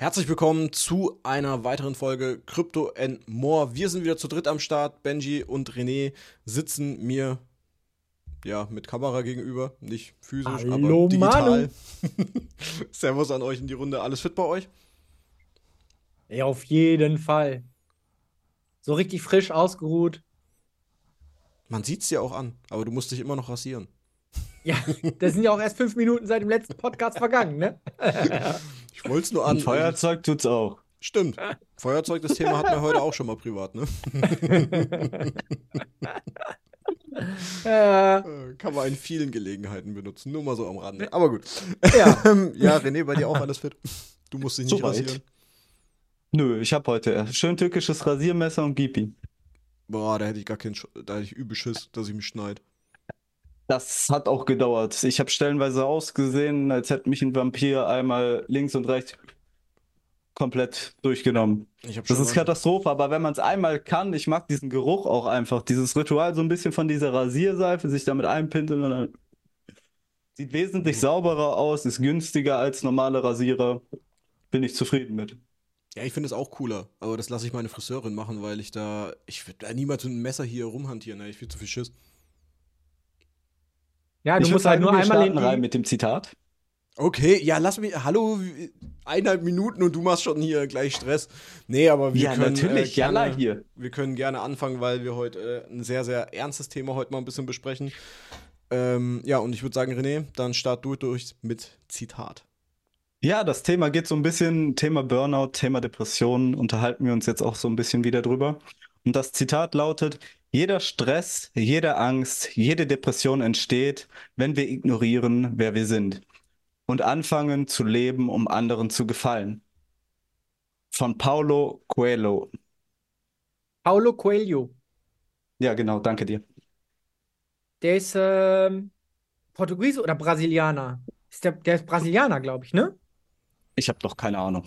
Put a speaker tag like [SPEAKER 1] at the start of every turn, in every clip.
[SPEAKER 1] Herzlich willkommen zu einer weiteren Folge Crypto and More. Wir sind wieder zu dritt am Start. Benji und René sitzen mir ja mit Kamera gegenüber, nicht physisch,
[SPEAKER 2] Hallo,
[SPEAKER 1] aber digital. Servus an euch in die Runde. Alles fit bei euch?
[SPEAKER 2] Ja, auf jeden Fall. So richtig frisch ausgeruht.
[SPEAKER 1] Man sieht's dir auch an, aber du musst dich immer noch rasieren.
[SPEAKER 2] Ja, das sind ja auch erst fünf Minuten seit dem letzten Podcast vergangen, ne?
[SPEAKER 1] Ich wollte es nur an.
[SPEAKER 3] Feuerzeug tut's auch.
[SPEAKER 1] Stimmt. Feuerzeug, das Thema hatten wir heute auch schon mal privat, ne?
[SPEAKER 2] Ja.
[SPEAKER 1] Äh, Kann man in vielen Gelegenheiten benutzen, nur mal so am Rande. Aber gut.
[SPEAKER 2] Ja.
[SPEAKER 1] Ähm, ja, René, bei dir auch alles fit. Du musst dich nicht
[SPEAKER 3] Soweit.
[SPEAKER 1] rasieren.
[SPEAKER 3] Nö, ich hab heute schön türkisches Rasiermesser und gib ihm.
[SPEAKER 1] Boah, da hätte ich gar keinen, Sch da hätte ich übel Schiss, dass ich mich schneid.
[SPEAKER 3] Das hat auch gedauert. Ich habe stellenweise ausgesehen, als hätte mich ein Vampir einmal links und rechts komplett durchgenommen. Das ist Katastrophe, aber wenn man es einmal kann, ich mag diesen Geruch auch einfach. Dieses Ritual so ein bisschen von dieser Rasierseife, sich damit einpinseln und dann. Sieht wesentlich sauberer aus, ist günstiger als normale Rasierer. Bin ich zufrieden mit.
[SPEAKER 1] Ja, ich finde es auch cooler, aber das lasse ich meine Friseurin machen, weil ich da, ich würde da niemals mit einem Messer hier rumhantieren, ne? ich viel zu viel Schiss.
[SPEAKER 2] Ja, du
[SPEAKER 3] Ich
[SPEAKER 2] musst halt
[SPEAKER 3] sagen,
[SPEAKER 2] nur einmal
[SPEAKER 3] starten
[SPEAKER 2] in
[SPEAKER 3] rein mit dem Zitat.
[SPEAKER 1] Okay, ja, lass mich, hallo, eineinhalb Minuten und du machst schon hier gleich Stress. Nee, aber wir
[SPEAKER 3] Ja,
[SPEAKER 1] können
[SPEAKER 3] natürlich,
[SPEAKER 1] äh, gerne,
[SPEAKER 3] hier.
[SPEAKER 1] wir können gerne anfangen, weil wir heute äh, ein sehr, sehr ernstes Thema heute mal ein bisschen besprechen. Ähm, ja, und ich würde sagen, René, dann start du durch mit Zitat.
[SPEAKER 3] Ja, das Thema geht so ein bisschen, Thema Burnout, Thema Depression, unterhalten wir uns jetzt auch so ein bisschen wieder drüber. Und das Zitat lautet, jeder Stress, jede Angst, jede Depression entsteht, wenn wir ignorieren, wer wir sind und anfangen zu leben, um anderen zu gefallen. Von Paulo Coelho.
[SPEAKER 2] Paulo Coelho.
[SPEAKER 3] Ja, genau, danke dir.
[SPEAKER 2] Der ist ähm, Portugiese oder Brasilianer? Ist der, der ist Brasilianer, glaube ich, ne?
[SPEAKER 3] Ich habe doch keine Ahnung.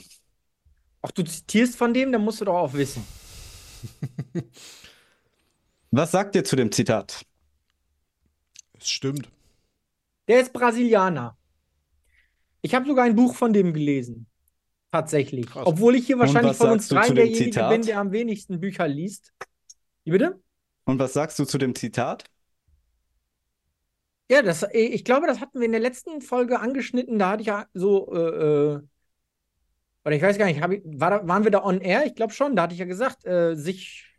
[SPEAKER 2] Ach, du zitierst von dem, dann musst du doch auch wissen.
[SPEAKER 3] Was sagt ihr zu dem Zitat?
[SPEAKER 1] Es stimmt.
[SPEAKER 2] Der ist Brasilianer. Ich habe sogar ein Buch von dem gelesen. Tatsächlich.
[SPEAKER 1] Krass.
[SPEAKER 2] Obwohl ich hier wahrscheinlich von uns dreien
[SPEAKER 3] dem
[SPEAKER 2] derjenige
[SPEAKER 3] Zitat?
[SPEAKER 2] bin, der am wenigsten Bücher liest. Wie bitte?
[SPEAKER 3] Und was sagst du zu dem Zitat?
[SPEAKER 2] Ja, das, äh, ich glaube, das hatten wir in der letzten Folge angeschnitten. Da hatte ich ja so, äh, äh, oder ich weiß gar nicht, ich, war da, waren wir da on air? Ich glaube schon. Da hatte ich ja gesagt, äh, sich.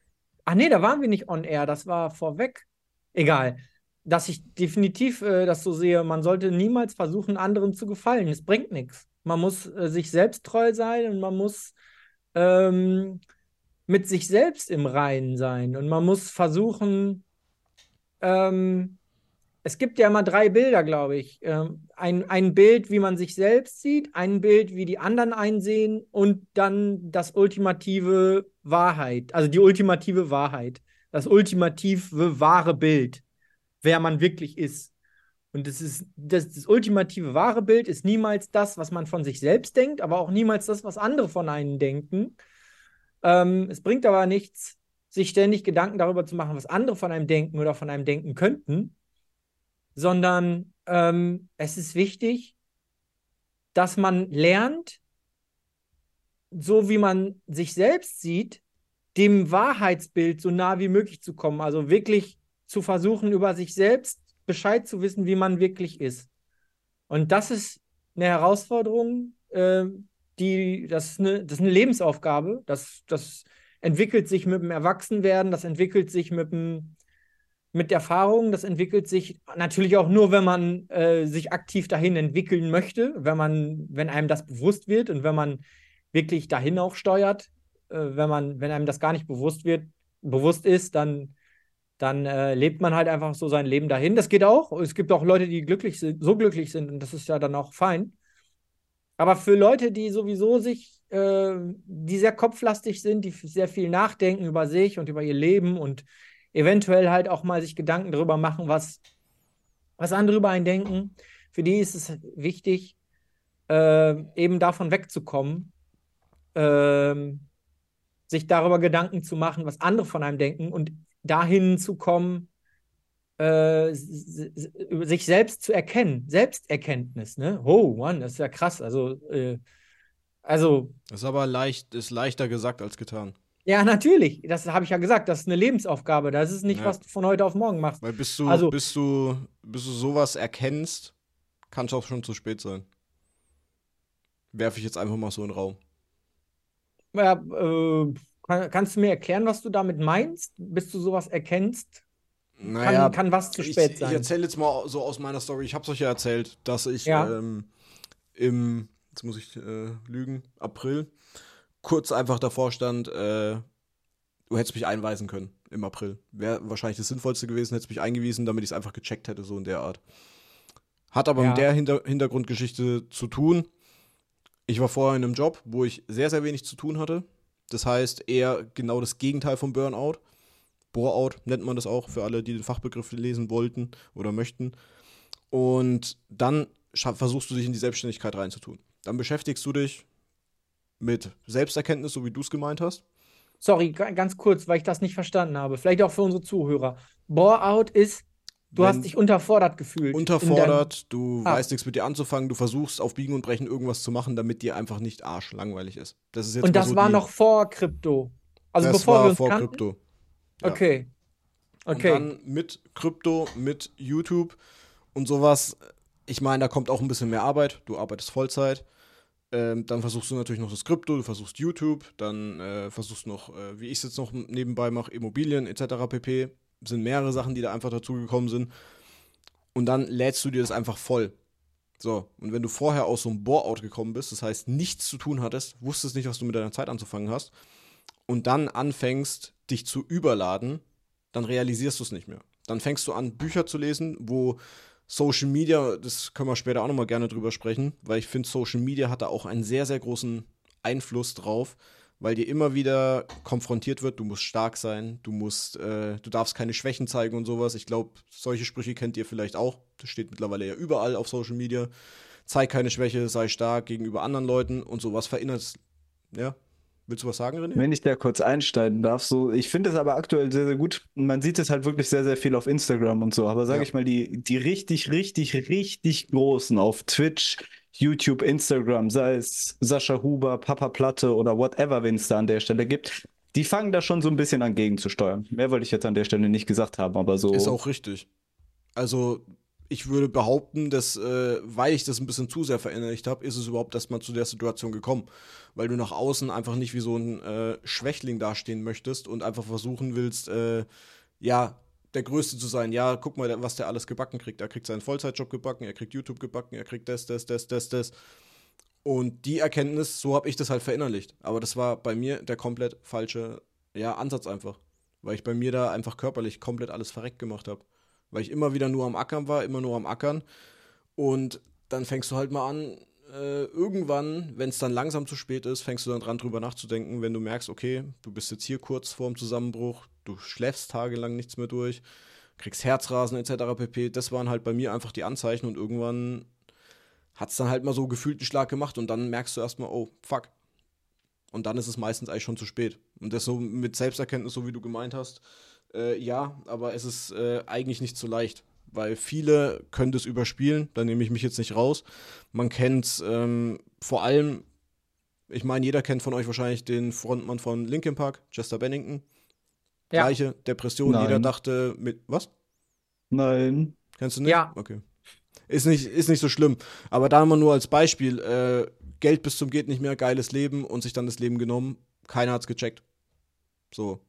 [SPEAKER 2] Ach nee, da waren wir nicht on air. Das war vorweg. Egal. Dass ich definitiv äh, das so sehe, man sollte niemals versuchen, anderen zu gefallen. Es bringt nichts. Man muss äh, sich selbst treu sein und man muss ähm, mit sich selbst im Reinen sein. Und man muss versuchen, ähm, es gibt ja immer drei Bilder, glaube ich. Ähm, ein, ein Bild, wie man sich selbst sieht, ein Bild, wie die anderen einsehen und dann das ultimative Wahrheit, also die ultimative Wahrheit, das ultimative wahre Bild, wer man wirklich ist. Und das ist das, das ultimative wahre Bild ist niemals das, was man von sich selbst denkt, aber auch niemals das, was andere von einem denken. Ähm, es bringt aber nichts, sich ständig Gedanken darüber zu machen, was andere von einem denken oder von einem denken könnten, sondern ähm, es ist wichtig, dass man lernt, so wie man sich selbst sieht, dem Wahrheitsbild so nah wie möglich zu kommen. Also wirklich zu versuchen, über sich selbst Bescheid zu wissen, wie man wirklich ist. Und das ist eine Herausforderung, äh, die, das ist eine, das ist eine Lebensaufgabe. Das, das entwickelt sich mit dem Erwachsenwerden, das entwickelt sich mit dem mit Erfahrung, das entwickelt sich natürlich auch nur, wenn man äh, sich aktiv dahin entwickeln möchte, wenn man, wenn einem das bewusst wird und wenn man wirklich dahin auch steuert, äh, wenn man, wenn einem das gar nicht bewusst wird, bewusst ist, dann, dann äh, lebt man halt einfach so sein Leben dahin. Das geht auch. Es gibt auch Leute, die glücklich sind, so glücklich sind und das ist ja dann auch fein. Aber für Leute, die sowieso sich, äh, die sehr kopflastig sind, die sehr viel nachdenken über sich und über ihr Leben und eventuell halt auch mal sich Gedanken darüber machen, was, was andere über einen denken. Für die ist es wichtig, äh, eben davon wegzukommen, ähm, sich darüber Gedanken zu machen, was andere von einem denken und dahin zu kommen, äh, sich selbst zu erkennen. Selbsterkenntnis, ne? Oh, Mann, das ist ja krass. Also, äh, Also,
[SPEAKER 1] Das ist aber leicht, ist leichter gesagt als getan.
[SPEAKER 2] Ja, natürlich. Das habe ich ja gesagt. Das ist eine Lebensaufgabe. Das ist nicht,
[SPEAKER 1] Ja.
[SPEAKER 2] was du von heute auf morgen machst.
[SPEAKER 1] Weil bis du,
[SPEAKER 2] Also-
[SPEAKER 1] bis du, bis du sowas erkennst, kann es auch schon zu spät sein. Werfe ich jetzt einfach mal so in den Raum.
[SPEAKER 2] Ja, äh, kann, kannst du mir erklären, was du damit meinst, bis du sowas erkennst? Kann, kann was zu
[SPEAKER 1] ich,
[SPEAKER 2] spät
[SPEAKER 1] Ich
[SPEAKER 2] sein?
[SPEAKER 1] erzähle jetzt mal so aus meiner Story. Ich habe es euch ja erzählt, dass ich
[SPEAKER 2] Ja.
[SPEAKER 1] ähm, im, jetzt muss ich äh, lügen, April, kurz einfach davor stand, äh, du hättest mich einweisen können im April. Wäre wahrscheinlich das Sinnvollste gewesen, hättest mich eingewiesen, damit ich es einfach gecheckt hätte, so in der Art. Hat aber
[SPEAKER 2] Ja.
[SPEAKER 1] mit der Hinter Hintergrundgeschichte zu tun. Ich war vorher in einem Job, wo ich sehr, sehr wenig zu tun hatte. Das heißt, eher genau das Gegenteil vom Burnout. Boreout nennt man das auch für alle, die den Fachbegriff lesen wollten oder möchten. Und dann versuchst du dich in die Selbstständigkeit reinzutun. Dann beschäftigst du dich mit Selbsterkenntnis, so wie du es gemeint hast.
[SPEAKER 2] Sorry, ga- ganz kurz, weil ich das nicht verstanden habe. Vielleicht auch für unsere Zuhörer. Bore-out ist, du
[SPEAKER 1] Wenn-
[SPEAKER 2] hast dich unterfordert gefühlt.
[SPEAKER 1] unterfordert, du
[SPEAKER 2] Ah.
[SPEAKER 1] weißt nichts mit dir anzufangen, du versuchst auf Biegen und Brechen irgendwas zu machen, damit dir einfach nicht arschlangweilig ist. Das ist jetzt
[SPEAKER 2] und das
[SPEAKER 1] so
[SPEAKER 2] war noch vor Krypto. Also
[SPEAKER 1] das
[SPEAKER 2] bevor
[SPEAKER 1] war
[SPEAKER 2] wir uns
[SPEAKER 1] vor
[SPEAKER 2] kannten?
[SPEAKER 1] Krypto. ja.
[SPEAKER 2] Okay. Okay.
[SPEAKER 1] Und dann mit Krypto, mit YouTube und sowas. Ich meine, da kommt auch ein bisschen mehr Arbeit. Du arbeitest Vollzeit. Ähm, dann versuchst du natürlich noch das Krypto, du versuchst YouTube, dann äh, versuchst noch, äh, wie ich es jetzt noch nebenbei mache, Immobilien etc. pp. Sind mehrere Sachen, die da einfach dazugekommen sind. Und dann lädst du dir das einfach voll. So, und wenn du vorher aus so einem Bore-out gekommen bist, das heißt nichts zu tun hattest, wusstest nicht, was du mit deiner Zeit anzufangen hast, und dann anfängst, dich zu überladen, dann realisierst du es nicht mehr. Dann fängst du an, Bücher zu lesen, wo Social Media, das können wir später auch nochmal gerne drüber sprechen, weil ich finde, Social Media hat da auch einen sehr, sehr großen Einfluss drauf, weil dir immer wieder konfrontiert wird, du musst stark sein, du musst, äh, du darfst keine Schwächen zeigen und sowas. Ich glaube, solche Sprüche kennt ihr vielleicht auch. Das steht mittlerweile ja überall auf Social Media. Zeig keine Schwäche, sei stark gegenüber anderen Leuten und sowas verinnert. Ja. Willst du was sagen, René?
[SPEAKER 3] Wenn ich da kurz einsteigen darf, so, ich finde es aber aktuell sehr, sehr gut. Man sieht es halt wirklich sehr, sehr viel auf Instagram und so. Aber sage
[SPEAKER 1] Ja.
[SPEAKER 3] ich mal, die, die richtig, richtig, richtig großen auf Twitch, YouTube, Instagram, sei es Sascha Huber, Papa Platte oder whatever, wen es da an der Stelle gibt, die fangen da schon so ein bisschen an gegenzusteuern. Mehr wollte ich jetzt an der Stelle nicht gesagt haben, aber so.
[SPEAKER 1] Ist auch richtig. Also, ich würde behaupten, dass, äh, weil ich das ein bisschen zu sehr verinnerlicht habe, ist es überhaupt erstmal zu der Situation gekommen. Weil du nach außen einfach nicht wie so ein äh, Schwächling dastehen möchtest und einfach versuchen willst, äh, ja, der Größte zu sein. Ja, guck mal, was der alles gebacken kriegt. Er kriegt seinen Vollzeitjob gebacken, er kriegt YouTube gebacken, er kriegt das, das, das, das, das. Und die Erkenntnis, so habe ich das halt verinnerlicht. Aber das war bei mir der komplett falsche, ja, Ansatz einfach. Weil ich bei mir da einfach körperlich komplett alles verreckt gemacht habe. Weil ich immer wieder nur am Ackern war, immer nur am Ackern. Und dann fängst du halt mal an, äh, irgendwann, wenn es dann langsam zu spät ist, fängst du dann dran drüber nachzudenken, wenn du merkst, okay, du bist jetzt hier kurz vorm Zusammenbruch, du schläfst tagelang nichts mehr durch, kriegst Herzrasen etc. pp. Das waren halt bei mir einfach die Anzeichen und irgendwann hat es dann halt mal so gefühlt einen Schlag gemacht und dann merkst du erstmal, oh, fuck. Und dann ist es meistens eigentlich schon zu spät. Und das so mit Selbsterkenntnis, so wie du gemeint hast, äh, ja, aber es ist äh, eigentlich nicht so leicht, weil viele können das überspielen, da nehme ich mich jetzt nicht raus. Man kennt ähm, vor allem, ich meine, jeder kennt von euch wahrscheinlich den Frontmann von Linkin Park, Chester Bennington.
[SPEAKER 2] Ja.
[SPEAKER 1] Gleiche Depression,
[SPEAKER 3] Nein.
[SPEAKER 1] jeder dachte mit, was?
[SPEAKER 3] Nein.
[SPEAKER 1] Kennst du nicht?
[SPEAKER 2] Ja.
[SPEAKER 1] Okay. Ist nicht, ist nicht so schlimm. Aber da immer nur als Beispiel, äh, Geld bis zum geht nicht mehr, geiles Leben und sich dann das Leben genommen, keiner hat's gecheckt. So.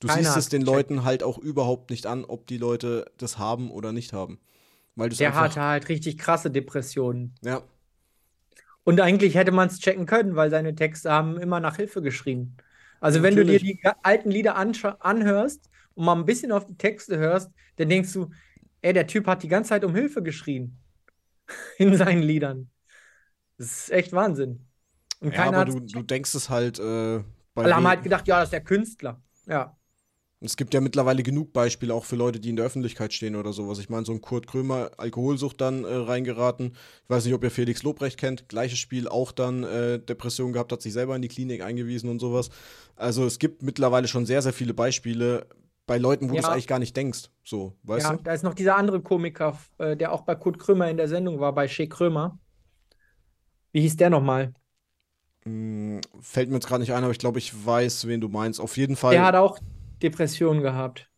[SPEAKER 1] Du
[SPEAKER 2] Keiner
[SPEAKER 1] siehst es den. Leuten halt auch überhaupt nicht an, ob die Leute das haben oder nicht haben. Weil
[SPEAKER 2] Der hatte halt richtig krasse Depressionen.
[SPEAKER 1] Ja,
[SPEAKER 2] Und eigentlich hätte man es checken können, weil seine Texte haben immer nach Hilfe geschrien. Also wenn du dir
[SPEAKER 1] Natürlich.
[SPEAKER 2] die alten Lieder anhörst und mal ein bisschen auf die Texte hörst, dann denkst du, ey, der Typ hat die ganze Zeit um Hilfe geschrien in seinen Liedern. Das ist echt Wahnsinn. Und
[SPEAKER 1] ja aber du, du denkst es halt äh, bei
[SPEAKER 2] Alle haben halt gedacht, ja, das ist der Künstler. Ja.
[SPEAKER 1] Es gibt ja mittlerweile genug Beispiele auch für Leute, die in der Öffentlichkeit stehen oder sowas. Ich meine, so ein Kurt Krömer, Alkoholsucht dann äh, reingeraten. Ich weiß nicht, ob ihr Felix Lobrecht kennt. Gleiches Spiel, auch dann äh, Depression gehabt, hat sich selber in die Klinik eingewiesen und sowas. Also es gibt mittlerweile schon sehr, sehr viele Beispiele bei Leuten, wo du es
[SPEAKER 2] Ja.
[SPEAKER 1] eigentlich gar nicht denkst. So, weißt
[SPEAKER 2] ja,
[SPEAKER 1] du?
[SPEAKER 2] da ist noch dieser andere Komiker, äh, der auch bei Kurt Krömer in der Sendung war, bei Shea Krömer. Wie hieß der nochmal?
[SPEAKER 1] Hm, fällt mir jetzt gerade nicht ein, aber ich glaube, ich weiß, wen du meinst. Auf jeden Fall.
[SPEAKER 2] Der hat auch Depressionen gehabt.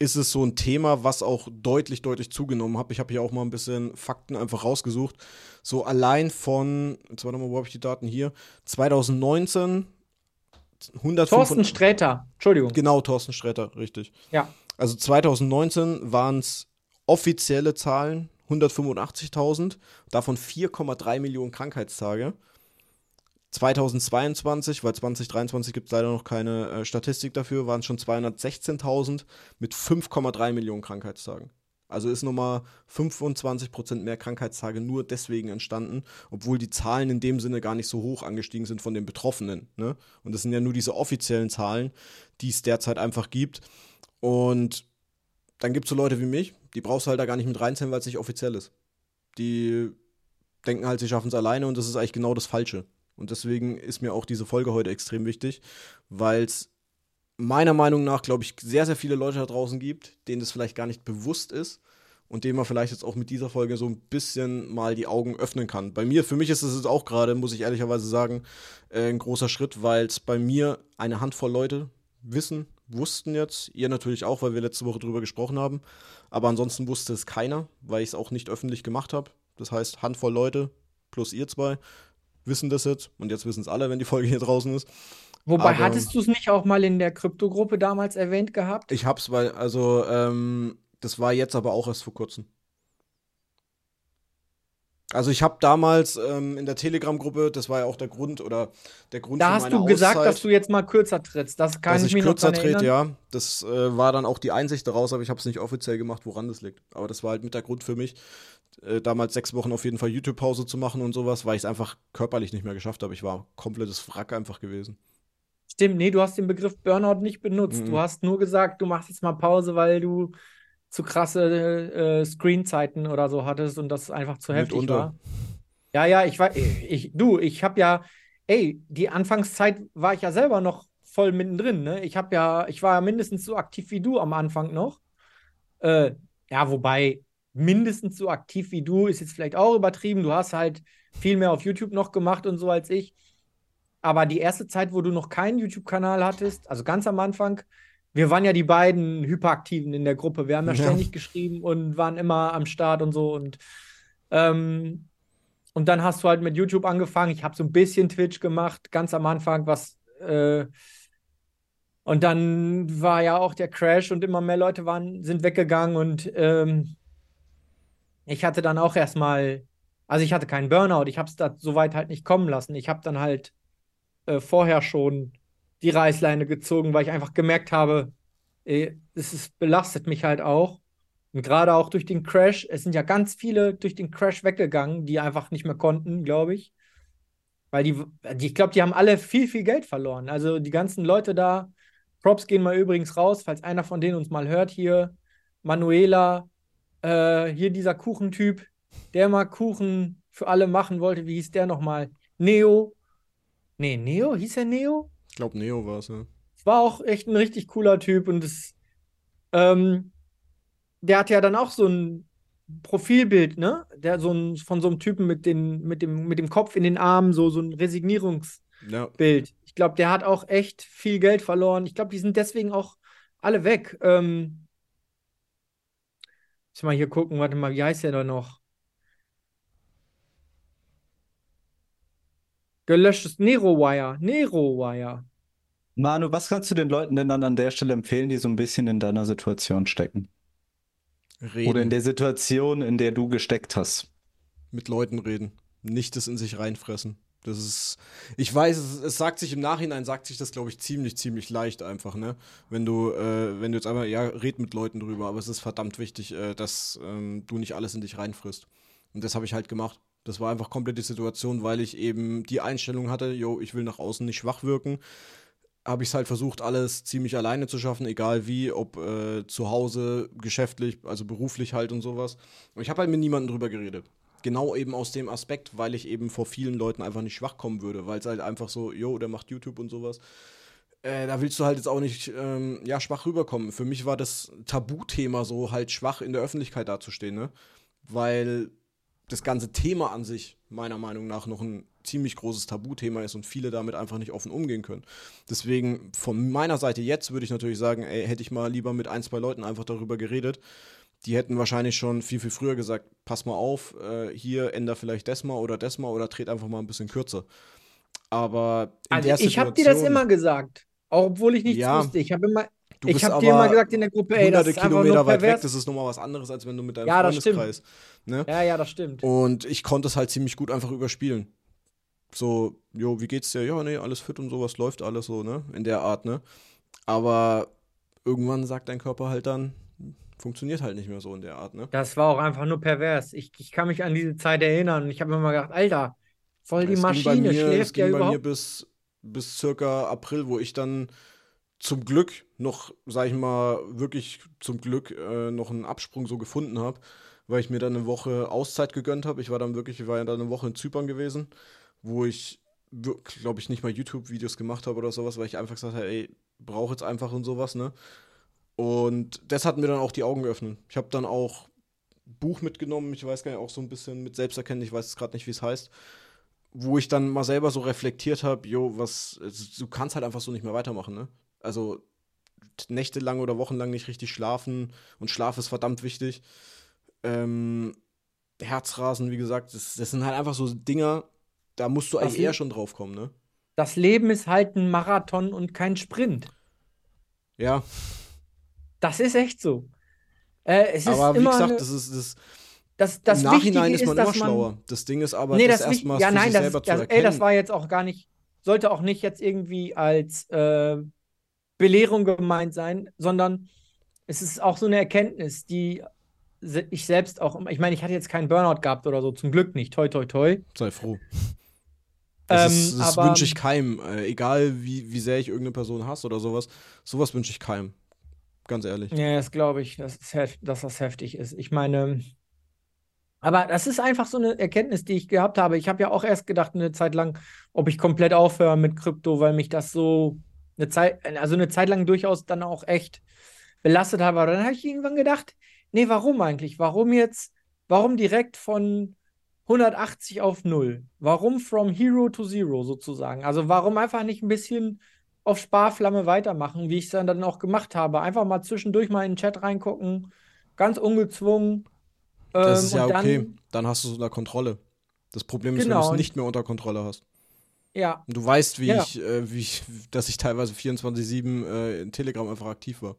[SPEAKER 1] ist es so ein Thema, was auch deutlich, deutlich zugenommen hat. Ich habe hier auch mal ein bisschen Fakten einfach rausgesucht. So allein von, jetzt warte mal, wo habe ich die Daten hier? 2019 105
[SPEAKER 2] Thorsten Sträter, Entschuldigung.
[SPEAKER 1] Genau, Thorsten Sträter, richtig.
[SPEAKER 2] Ja.
[SPEAKER 1] Also 2019 waren es offizielle Zahlen 185.000, davon 4,3 Millionen Krankheitstage. 2022, weil 2023 gibt es leider noch keine äh, Statistik dafür, waren es schon 216.000 mit 5,3 Millionen Krankheitstagen. Also ist nochmal 25% mehr Krankheitstage nur deswegen entstanden, obwohl die Zahlen in dem Sinne gar nicht so hoch angestiegen sind von den Betroffenen. Ne? Und das sind ja nur diese offiziellen Zahlen, die es derzeit einfach gibt. Und dann gibt es so Leute wie mich, die brauchst du halt da gar nicht mit reinzählen, weil es nicht offiziell ist. Die denken halt, sie schaffen es alleine und das ist eigentlich genau das Falsche. Und deswegen ist mir auch diese Folge heute extrem wichtig, weil es meiner Meinung nach, glaube ich, sehr, sehr viele Leute da draußen gibt, denen das vielleicht gar nicht bewusst ist und denen man vielleicht jetzt auch mit dieser Folge so ein bisschen mal die Augen öffnen kann. Bei mir, für mich ist es jetzt auch gerade, muss ich ehrlicherweise sagen, äh, ein großer Schritt, weil es bei mir eine Handvoll Leute wissen, wussten jetzt, ihr natürlich auch, weil wir letzte Woche drüber gesprochen haben, aber ansonsten wusste es keiner, weil ich es auch nicht öffentlich gemacht habe. Das heißt, Handvoll Leute plus ihr zwei wissen das jetzt und jetzt wissen es alle, wenn die Folge hier draußen ist.
[SPEAKER 2] Wobei,
[SPEAKER 1] Aber-
[SPEAKER 2] hattest du es nicht auch mal in der Kryptogruppe damals erwähnt gehabt?
[SPEAKER 1] Ich hab's, weil, also, ähm, das war jetzt aber auch erst vor kurzem. Also ich habe damals ähm, in der Telegram-Gruppe, das war ja auch der Grund oder der Grund
[SPEAKER 2] Da hast du gesagt,
[SPEAKER 1] Auszeit,
[SPEAKER 2] dass du jetzt mal kürzer trittst. Das kann
[SPEAKER 1] dass
[SPEAKER 2] ich
[SPEAKER 1] ich
[SPEAKER 2] mich
[SPEAKER 1] kürzer
[SPEAKER 2] erinnern.
[SPEAKER 1] ja. Das äh, war dann auch die Einsicht daraus, aber ich habe es nicht offiziell gemacht, woran das liegt. Aber das war halt mit der Grund für mich, äh, damals sechs Wochen auf jeden Fall YouTube-Pause zu machen und sowas, weil ich es einfach körperlich nicht mehr geschafft habe. Ich war komplettes Wrack einfach gewesen.
[SPEAKER 2] Stimmt, nee, du hast den Begriff Burnout nicht benutzt.
[SPEAKER 1] Mhm.
[SPEAKER 2] Du hast nur gesagt, du machst jetzt mal Pause, weil du zu krasse äh, Screenzeiten oder so hattest und das einfach zu heftig
[SPEAKER 1] Mitunter.
[SPEAKER 2] war. Ja, ja, ich war, ich, du, ich habe ja, ey, die Anfangszeit war ich ja selber noch voll mittendrin, ne? Ich habe ja, ich war ja mindestens so aktiv wie du am Anfang noch. Äh, ja, wobei mindestens so aktiv wie du ist jetzt vielleicht auch übertrieben. Du hast halt viel mehr auf YouTube noch gemacht und so als ich. Aber die erste Zeit, wo du noch keinen YouTube-Kanal hattest, also ganz am Anfang, wir waren ja die beiden Hyperaktiven in der Gruppe. Wir haben ja
[SPEAKER 1] Ja.
[SPEAKER 2] ständig geschrieben und waren immer am Start und so. Und, ähm, und dann hast du halt mit YouTube angefangen. Ich habe so ein bisschen Twitch gemacht, ganz am Anfang, was. Äh, und dann war ja auch der Crash und immer mehr Leute waren, sind weggegangen und ähm, ich hatte dann auch erstmal, also ich hatte keinen Burnout, ich habe es da so weit halt nicht kommen lassen. Ich habe dann halt äh, vorher schon die Reißleine gezogen, weil ich einfach gemerkt habe, es ist, belastet mich halt auch. Und gerade auch durch den Crash, es sind ja ganz viele durch den Crash weggegangen, die einfach nicht mehr konnten, glaube ich. Weil die, die ich glaube, die haben alle viel, viel Geld verloren. Also die ganzen Leute da, Props gehen mal übrigens raus, falls einer von denen uns mal hört hier. Manuela, äh, hier dieser Kuchentyp, der mal Kuchen für alle machen wollte. Wie hieß der nochmal? Neo. Nee, Neo? Hieß er Neo?
[SPEAKER 1] Ich glaube, Neo war es, ja.
[SPEAKER 2] war auch echt ein richtig cooler Typ und es, ähm, der hat ja dann auch so ein Profilbild, ne? Der so ein, von so einem Typen mit, den, mit, dem, mit dem Kopf in den Armen, so, so ein Resignierungsbild.
[SPEAKER 1] Ja,
[SPEAKER 2] Ich glaube, der hat auch echt viel Geld verloren. Ich glaube, die sind deswegen auch alle weg. Ähm, muss mal hier gucken, warte mal, wie heißt der da noch? Gelöschtes Nerowire. Nerowire.
[SPEAKER 3] Manu, was kannst du den Leuten denn dann an der Stelle empfehlen, die so ein bisschen in deiner Situation stecken?
[SPEAKER 1] reden.
[SPEAKER 3] Oder in der Situation, in der du gesteckt hast?
[SPEAKER 1] mit Leuten reden, nicht das in sich reinfressen. Das ist, ich weiß, es, es sagt sich im Nachhinein, sagt sich das, glaube ich, ziemlich, ziemlich leicht einfach, ne? Wenn du, äh, wenn du jetzt einmal, ja, red mit Leuten drüber, aber es ist verdammt wichtig, äh, dass ähm, du nicht alles in dich reinfrisst. Und das habe ich halt gemacht. Das war einfach komplett die Situation, weil ich eben die Einstellung hatte, yo, ich will nach außen nicht schwach wirken. Habe ich es halt versucht, alles ziemlich alleine zu schaffen, egal wie, ob äh, zu Hause, geschäftlich, also beruflich halt und sowas. Und ich habe halt mit niemandem drüber geredet. Genau eben aus dem Aspekt, weil ich eben vor vielen Leuten einfach nicht schwach kommen würde, weil es halt einfach so, yo, der macht YouTube und sowas. Äh, da willst du halt jetzt auch nicht ähm, ja, schwach rüberkommen. Für mich war das Tabuthema so, halt schwach in der Öffentlichkeit dazustehen, ne? Weil das ganze Thema an sich meiner Meinung nach noch ein ziemlich großes Tabuthema ist und viele damit einfach nicht offen umgehen können. Deswegen von meiner Seite jetzt würde ich natürlich sagen, ey, hätte ich mal lieber mit ein, zwei Leuten einfach darüber geredet. Die hätten wahrscheinlich schon viel, viel früher gesagt, pass mal auf, äh, hier änder vielleicht das mal oder das mal oder dreht einfach mal ein bisschen kürzer. Aber in
[SPEAKER 2] Also
[SPEAKER 1] der
[SPEAKER 2] ich habe dir das immer gesagt, auch obwohl ich nichts
[SPEAKER 1] Ja.
[SPEAKER 2] wusste. Ich habe immer,
[SPEAKER 1] Du
[SPEAKER 2] ich habe dir immer gesagt in der Gruppe, ey, das
[SPEAKER 1] hunderte
[SPEAKER 2] ist einfach
[SPEAKER 1] Kilometer weit weg, das ist nochmal was anderes, als wenn du mit deinem
[SPEAKER 2] Ja, das stimmt.
[SPEAKER 1] Freundeskreis. Ne?
[SPEAKER 2] Ja, ja, das stimmt.
[SPEAKER 1] Und ich konnte es halt ziemlich gut einfach überspielen. So, jo, wie geht's dir? Ja, nee, alles fit und sowas läuft alles so, ne? In der Art, ne? Aber irgendwann sagt dein Körper halt dann, funktioniert halt nicht mehr so in der Art, ne?
[SPEAKER 2] Das war auch einfach nur pervers. Ich, ich kann mich an diese Zeit erinnern und ich habe mir immer gedacht, Alter, voll die
[SPEAKER 1] es ging bei
[SPEAKER 2] Maschine,
[SPEAKER 1] mir, es
[SPEAKER 2] schläft
[SPEAKER 1] ging
[SPEAKER 2] ja
[SPEAKER 1] bei mir
[SPEAKER 2] überhaupt.
[SPEAKER 1] bis, bis circa April, wo ich dann zum Glück noch, sag ich mal, wirklich zum Glück äh, noch einen Absprung so gefunden habe, weil ich mir dann eine Woche Auszeit gegönnt habe. Ich war dann wirklich, ich war ja dann eine Woche in Zypern gewesen, wo ich, glaube ich, nicht mal YouTube-Videos gemacht habe oder sowas, weil ich einfach gesagt habe, ey, brauche jetzt einfach und sowas, ne? Und das hat mir dann auch die Augen geöffnet. Ich habe dann auch Buch mitgenommen, ich weiß gar nicht, auch so ein bisschen mit Selbsterkennen, ich weiß jetzt gerade nicht, wie es heißt, wo ich dann mal selber so reflektiert habe, jo, was, also, du kannst halt einfach so nicht mehr weitermachen, ne? Also nächtelang oder wochenlang nicht richtig schlafen und Schlaf ist verdammt wichtig. Ähm, Herzrasen, wie gesagt, das, das sind halt einfach so Dinger, da musst du
[SPEAKER 2] Das
[SPEAKER 1] eigentlich eher schon drauf kommen, ne?
[SPEAKER 2] Das Leben ist halt ein Marathon und kein Sprint.
[SPEAKER 1] Ja,
[SPEAKER 2] Das ist echt so. Äh, es ist
[SPEAKER 1] aber wie
[SPEAKER 2] immer
[SPEAKER 1] gesagt,
[SPEAKER 2] eine,
[SPEAKER 1] das ist das,
[SPEAKER 2] das, das
[SPEAKER 1] im Nachhinein
[SPEAKER 2] Wichtige
[SPEAKER 1] ist man
[SPEAKER 2] dass
[SPEAKER 1] immer
[SPEAKER 2] man,
[SPEAKER 1] schlauer. Das Ding ist aber,
[SPEAKER 2] Nee,
[SPEAKER 1] das
[SPEAKER 2] das
[SPEAKER 1] erstmal
[SPEAKER 2] ja, nein, das,
[SPEAKER 1] selber
[SPEAKER 2] ist,
[SPEAKER 1] zu
[SPEAKER 2] das,
[SPEAKER 1] erkennen.
[SPEAKER 2] ey, das war jetzt auch gar nicht, sollte auch nicht jetzt irgendwie als äh, Belehrung gemeint sein, sondern es ist auch so eine Erkenntnis, die ich selbst auch, ich meine, ich hatte jetzt keinen Burnout gehabt oder so, zum Glück nicht, toi, toi, toi.
[SPEAKER 1] Sei froh. Das,
[SPEAKER 2] Ähm,
[SPEAKER 1] ist- das
[SPEAKER 2] aber-
[SPEAKER 1] wünsche ich keinem. Äh, egal, wie, wie sehr ich irgendeine Person hasse oder sowas. Sowas wünsche ich keinem. Ganz ehrlich.
[SPEAKER 2] Ja, das glaube ich, dass, dass das heftig ist. Ich meine, aber das ist einfach so eine Erkenntnis, die ich gehabt habe. Ich habe ja auch erst gedacht, eine Zeit lang, ob ich komplett aufhöre mit Krypto, weil mich das so eine Zeit, also eine Zeit lang durchaus dann auch echt belastet habe. Aber dann habe ich irgendwann gedacht, nee, warum eigentlich? Warum jetzt, warum direkt von 180 auf 0? Warum from Hero to Zero sozusagen? Also warum einfach nicht ein bisschen auf Sparflamme weitermachen, wie ich es dann, dann auch gemacht habe? Einfach mal zwischendurch mal in den Chat reingucken, ganz ungezwungen.
[SPEAKER 1] Das
[SPEAKER 2] ähm,
[SPEAKER 1] ist ja okay.
[SPEAKER 2] Dann,
[SPEAKER 1] Dann hast du es unter Kontrolle. Das Problem ist, wenn
[SPEAKER 2] Genau,
[SPEAKER 1] du es
[SPEAKER 2] und-
[SPEAKER 1] nicht mehr unter Kontrolle hast.
[SPEAKER 2] Ja,
[SPEAKER 1] Und du weißt, wie
[SPEAKER 2] Ja.
[SPEAKER 1] ich, äh, wie ich, dass ich teilweise 24-7 äh, in Telegram einfach aktiv war.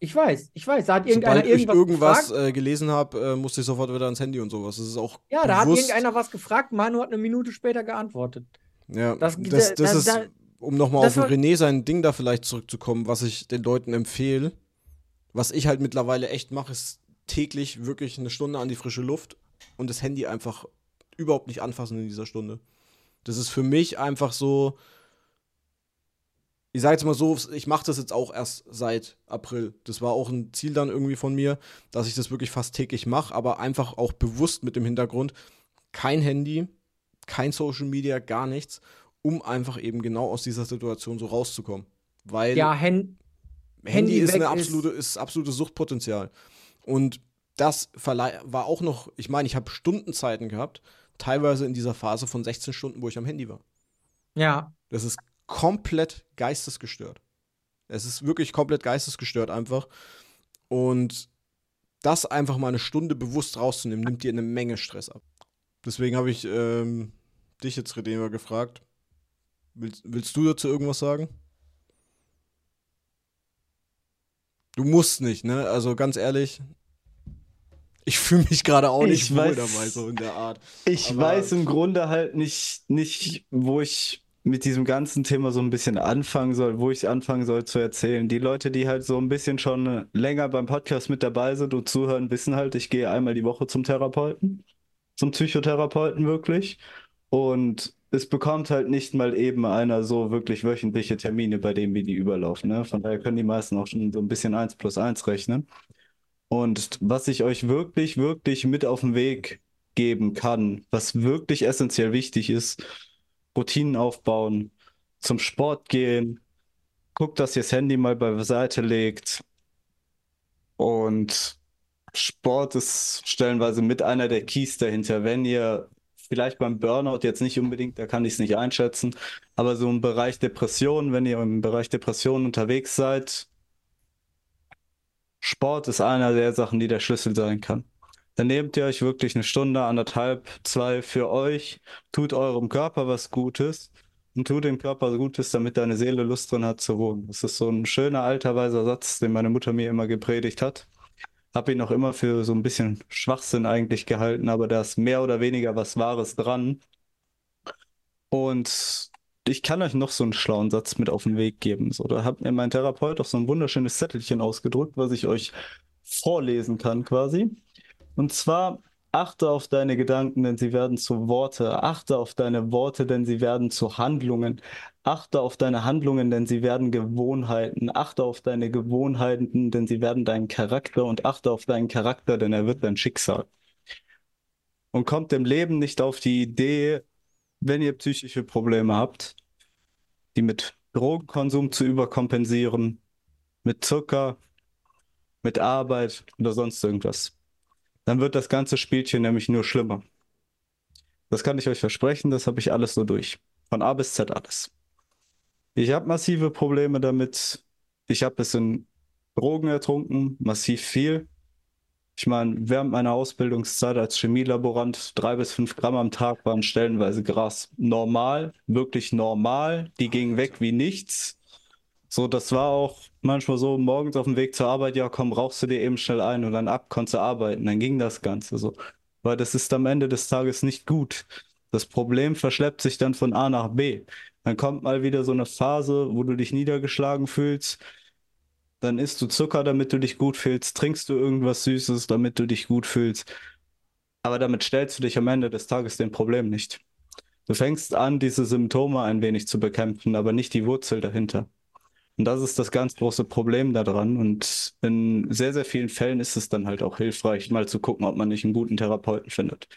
[SPEAKER 2] ich weiß, ich weiß, da hat irgendeiner
[SPEAKER 1] Sobald ich
[SPEAKER 2] irgendwas
[SPEAKER 1] irgendwas
[SPEAKER 2] gefragt.
[SPEAKER 1] äh, gelesen habe, äh, musste ich sofort wieder ans Handy und sowas. Das ist auch
[SPEAKER 2] Ja, da hat
[SPEAKER 1] bewusst.
[SPEAKER 2] irgendeiner was gefragt, Manu hat eine Minute später geantwortet.
[SPEAKER 1] Ja,
[SPEAKER 2] Das-
[SPEAKER 1] das,
[SPEAKER 2] da-
[SPEAKER 1] das,
[SPEAKER 2] da-
[SPEAKER 1] ist, um nochmal
[SPEAKER 2] das
[SPEAKER 1] auf René sein Ding da vielleicht zurückzukommen, was ich den Leuten empfehle. Was ich halt mittlerweile echt mache, ist täglich wirklich eine Stunde an die frische Luft und das Handy einfach überhaupt nicht anfassen in dieser Stunde. Das ist für mich einfach so. Ich sage jetzt mal so, ich mache das jetzt auch erst seit April. Das war auch ein Ziel dann irgendwie von mir, dass ich das wirklich fast täglich mache, aber einfach auch bewusst mit dem Hintergrund, kein Handy, kein Social Media, gar nichts, um einfach eben genau aus dieser Situation so rauszukommen. Weil
[SPEAKER 2] Ja, Hen
[SPEAKER 1] Handy,
[SPEAKER 2] Handy
[SPEAKER 1] ist, eine
[SPEAKER 2] ist-
[SPEAKER 1] absolute, ist absolutes Suchtpotenzial. Und das war auch noch, ich meine, ich habe Stundenzeiten gehabt, teilweise in dieser Phase von 16 Stunden, wo ich am Handy war.
[SPEAKER 2] ja,
[SPEAKER 1] Das ist komplett geistesgestört. Es ist wirklich komplett geistesgestört einfach. Und das einfach mal eine Stunde bewusst rauszunehmen, nimmt dir eine Menge Stress ab. Deswegen habe ich ähm, dich jetzt, Redeemer, gefragt. Willst, willst du dazu irgendwas sagen? Du musst nicht, ne? Also ganz ehrlich, ich fühle mich gerade auch nicht
[SPEAKER 3] Ich
[SPEAKER 1] wohl
[SPEAKER 3] weiß-
[SPEAKER 1] dabei, so in der Art.
[SPEAKER 3] Ich
[SPEAKER 1] Aber-
[SPEAKER 3] weiß im Grunde halt nicht, nicht, wo ich mit diesem ganzen Thema so ein bisschen anfangen soll, wo ich anfangen soll zu erzählen. Die Leute, die halt so ein bisschen schon länger beim Podcast mit dabei sind und zuhören, wissen halt, ich gehe einmal die Woche zum Therapeuten, zum Psychotherapeuten wirklich. Und es bekommt halt nicht mal eben einer so wirklich wöchentliche Termine, bei denen wir die überlaufen. Ne? Von daher können die meisten auch schon so ein bisschen eins plus eins rechnen. Und was ich euch wirklich, wirklich mit auf den Weg geben kann, was wirklich essentiell wichtig ist, Routinen aufbauen, zum Sport gehen, guckt, dass ihr das Handy mal beiseite legt. Und Sport ist stellenweise mit einer der Keys dahinter. Wenn ihr vielleicht beim Burnout jetzt nicht unbedingt, da kann ich es nicht einschätzen, aber so im Bereich Depression, wenn ihr im Bereich Depression unterwegs seid, Sport ist einer der Sachen, die der Schlüssel sein kann. Dann nehmt ihr euch wirklich eine Stunde, anderthalb, zwei für euch, tut eurem Körper was Gutes und tut dem Körper Gutes, damit deine Seele Lust drin hat zu wohnen. Das ist so ein schöner alter weiser Satz, den meine Mutter mir immer gepredigt hat. Hab ihn auch immer für so ein bisschen Schwachsinn eigentlich gehalten, aber da ist mehr oder weniger was Wahres dran. Und ich kann euch noch so einen schlauen Satz mit auf den Weg geben. So, da hat mir mein Therapeut auch so ein wunderschönes Zettelchen ausgedrückt, was ich euch vorlesen kann quasi. Und zwar achte auf deine Gedanken, denn sie werden zu Worte. Achte auf deine Worte, denn sie werden zu Handlungen. Achte auf deine Handlungen, denn sie werden Gewohnheiten. Achte auf deine Gewohnheiten, denn sie werden dein Charakter. Und achte auf deinen Charakter, denn er wird dein Schicksal. Und kommt im Leben nicht auf die Idee, wenn ihr psychische Probleme habt, die mit Drogenkonsum zu überkompensieren, mit Zucker, mit Arbeit oder sonst irgendwas, dann wird das ganze Spielchen nämlich nur schlimmer. Das kann ich euch versprechen, das habe ich alles so durch. Von A bis Z alles. Ich habe massive Probleme damit. Ich habe es in Drogen ertrunken, massiv viel. Ich meine, während meiner Ausbildungszeit als Chemielaborant drei bis fünf Gramm am Tag waren stellenweise Gras normal, wirklich normal. Die gingen weg wie nichts. So, das war auch manchmal so, morgens auf dem Weg zur Arbeit, ja komm, rauchst du dir eben schnell ein und dann ab, konntest du arbeiten. Dann ging das Ganze so. Weil das ist am Ende des Tages nicht gut. Das Problem verschleppt sich dann von A nach B. Dann kommt mal wieder so eine Phase, wo du dich niedergeschlagen fühlst dann isst du Zucker, damit du dich gut fühlst, trinkst du irgendwas Süßes, damit du dich gut fühlst. Aber damit stellst du dich am Ende des Tages dem Problem nicht. Du fängst an, diese Symptome ein wenig zu bekämpfen, aber nicht die Wurzel dahinter. Und das ist das ganz große Problem daran. Und in sehr, sehr vielen Fällen ist es dann halt auch hilfreich, mal zu gucken, ob man nicht einen guten Therapeuten findet.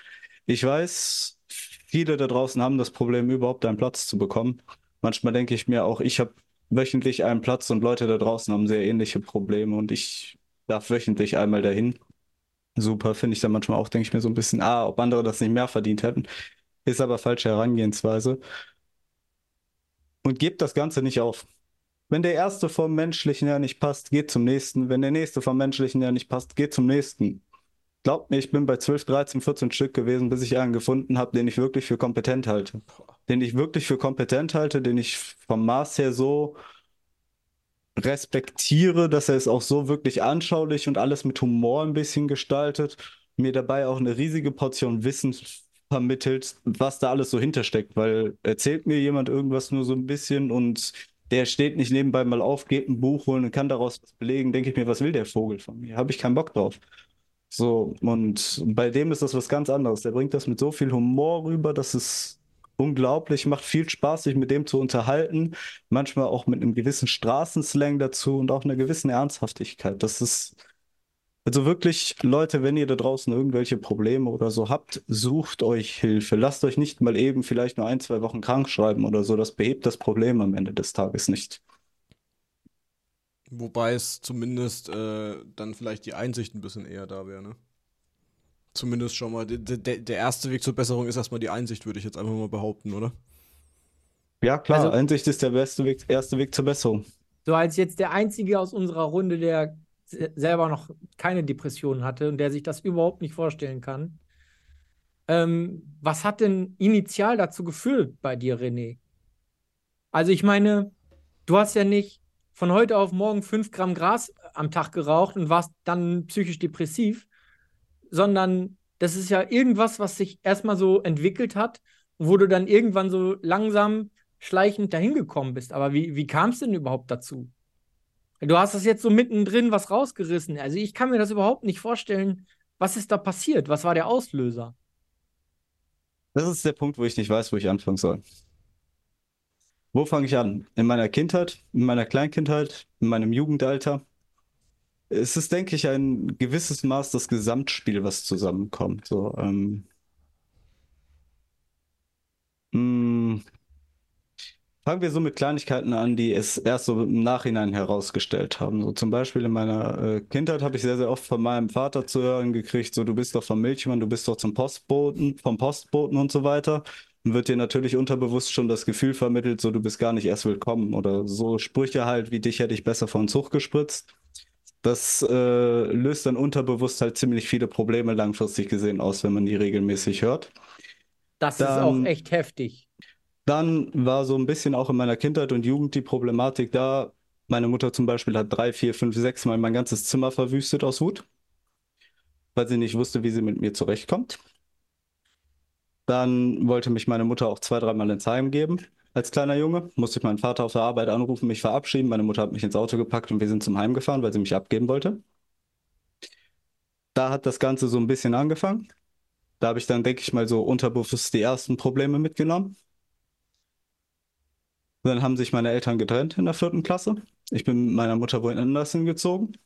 [SPEAKER 3] Ich weiß, viele da draußen haben das Problem, überhaupt einen Platz zu bekommen. Manchmal denke ich mir auch, ich habe wöchentlich einen Platz und Leute da draußen haben sehr ähnliche Probleme und ich darf wöchentlich einmal dahin. Super, finde ich dann manchmal auch, denke ich mir so ein bisschen, ah, ob andere das nicht mehr verdient hätten. Ist aber falsche Herangehensweise. Und gebt das Ganze nicht auf. Wenn der erste vom menschlichen her nicht passt, geht zum nächsten. Wenn der nächste vom menschlichen her nicht passt, geht zum nächsten. Glaubt mir, ich bin bei 12, 13, 14 Stück gewesen, bis ich einen gefunden habe, den ich wirklich für kompetent halte. Den ich wirklich für kompetent halte, den ich vom Maß her so respektiere, dass er es auch so wirklich anschaulich und alles mit Humor ein bisschen gestaltet, mir dabei auch eine riesige Portion Wissen vermittelt, was da alles so hintersteckt, weil erzählt mir jemand irgendwas nur so ein bisschen und der steht nicht nebenbei mal auf, geht ein Buch holen und kann daraus was belegen, denke ich mir, was will der Vogel von mir? Habe ich keinen Bock drauf. So, und bei dem ist das was ganz anderes. Der bringt das mit so viel Humor rüber, dass es unglaublich macht, viel Spaß, sich mit dem zu unterhalten. Manchmal auch mit einem gewissen Straßenslang dazu und auch einer gewissen Ernsthaftigkeit. Das ist, also wirklich, Leute, wenn ihr da draußen irgendwelche Probleme oder so habt, sucht euch Hilfe. Lasst euch nicht mal eben vielleicht nur ein, zwei Wochen krank schreiben oder so. Das behebt das Problem am Ende des Tages nicht.
[SPEAKER 1] Wobei es zumindest äh, dann vielleicht die Einsicht ein bisschen eher da wäre, ne? Zumindest schon mal. Der, erste Weg zur Besserung ist erstmal die Einsicht, würde ich jetzt einfach mal behaupten, oder?
[SPEAKER 3] Ja, klar, also, Einsicht ist der beste Weg, erste Weg zur Besserung.
[SPEAKER 2] So als jetzt der Einzige aus unserer Runde, der selber noch keine Depression hatte und der sich das überhaupt nicht vorstellen kann. Ähm, was hat denn initial dazu geführt bei dir, René? Also ich meine, du hast ja nicht von heute auf morgen fünf Gramm Gras am Tag geraucht und warst dann psychisch depressiv, sondern das ist ja irgendwas, was sich erstmal so entwickelt hat, wo du dann irgendwann so langsam schleichend dahin gekommen bist. Aber wie, wie kam es denn überhaupt dazu? Du hast das jetzt so mittendrin was rausgerissen. Also ich kann mir das überhaupt nicht vorstellen. Was ist da passiert? Was war der Auslöser?
[SPEAKER 3] Das ist der Punkt, wo ich nicht weiß, wo ich anfangen soll. Wo fange ich an? In meiner Kindheit, in meiner Kleinkindheit, in meinem Jugendalter? Es ist, denke ich, ein gewisses Maß das Gesamtspiel, was zusammenkommt. So, ähm, mh, hm, Fangen wir so mit Kleinigkeiten an, die es erst so im Nachhinein herausgestellt haben. So zum Beispiel in meiner äh, Kindheit habe ich sehr, sehr oft von meinem Vater zu hören gekriegt, so du bist doch vom Milchmann, du bist doch zum Postboten, vom Postboten und so weiter. Dann wird dir natürlich unterbewusst schon das Gefühl vermittelt, so du bist gar nicht erst willkommen oder so Sprüche halt, wie dich hätte ich besser vor den Zug gespritzt. Das äh, löst dann unterbewusst halt ziemlich viele Probleme langfristig gesehen aus, wenn man die regelmäßig hört.
[SPEAKER 2] Das ist auch echt heftig.
[SPEAKER 3] Dann war so ein bisschen auch in meiner Kindheit und Jugend die Problematik da. Meine Mutter zum Beispiel hat drei, vier, fünf, sechs Mal mein ganzes Zimmer verwüstet aus Wut, weil sie nicht wusste, wie sie mit mir zurechtkommt. Dann wollte mich meine Mutter auch zwei, dreimal ins Heim geben. Als kleiner Junge musste ich meinen Vater auf der Arbeit anrufen, mich verabschieden. Meine Mutter hat mich ins Auto gepackt und wir sind zum Heim gefahren, weil sie mich abgeben wollte. Da hat das Ganze so ein bisschen angefangen. Da habe ich dann, denke ich mal, so unterbewusst die ersten Probleme mitgenommen. Dann haben sich meine Eltern getrennt in der vierten Klasse. Ich bin mit meiner Mutter woanders hingezogen.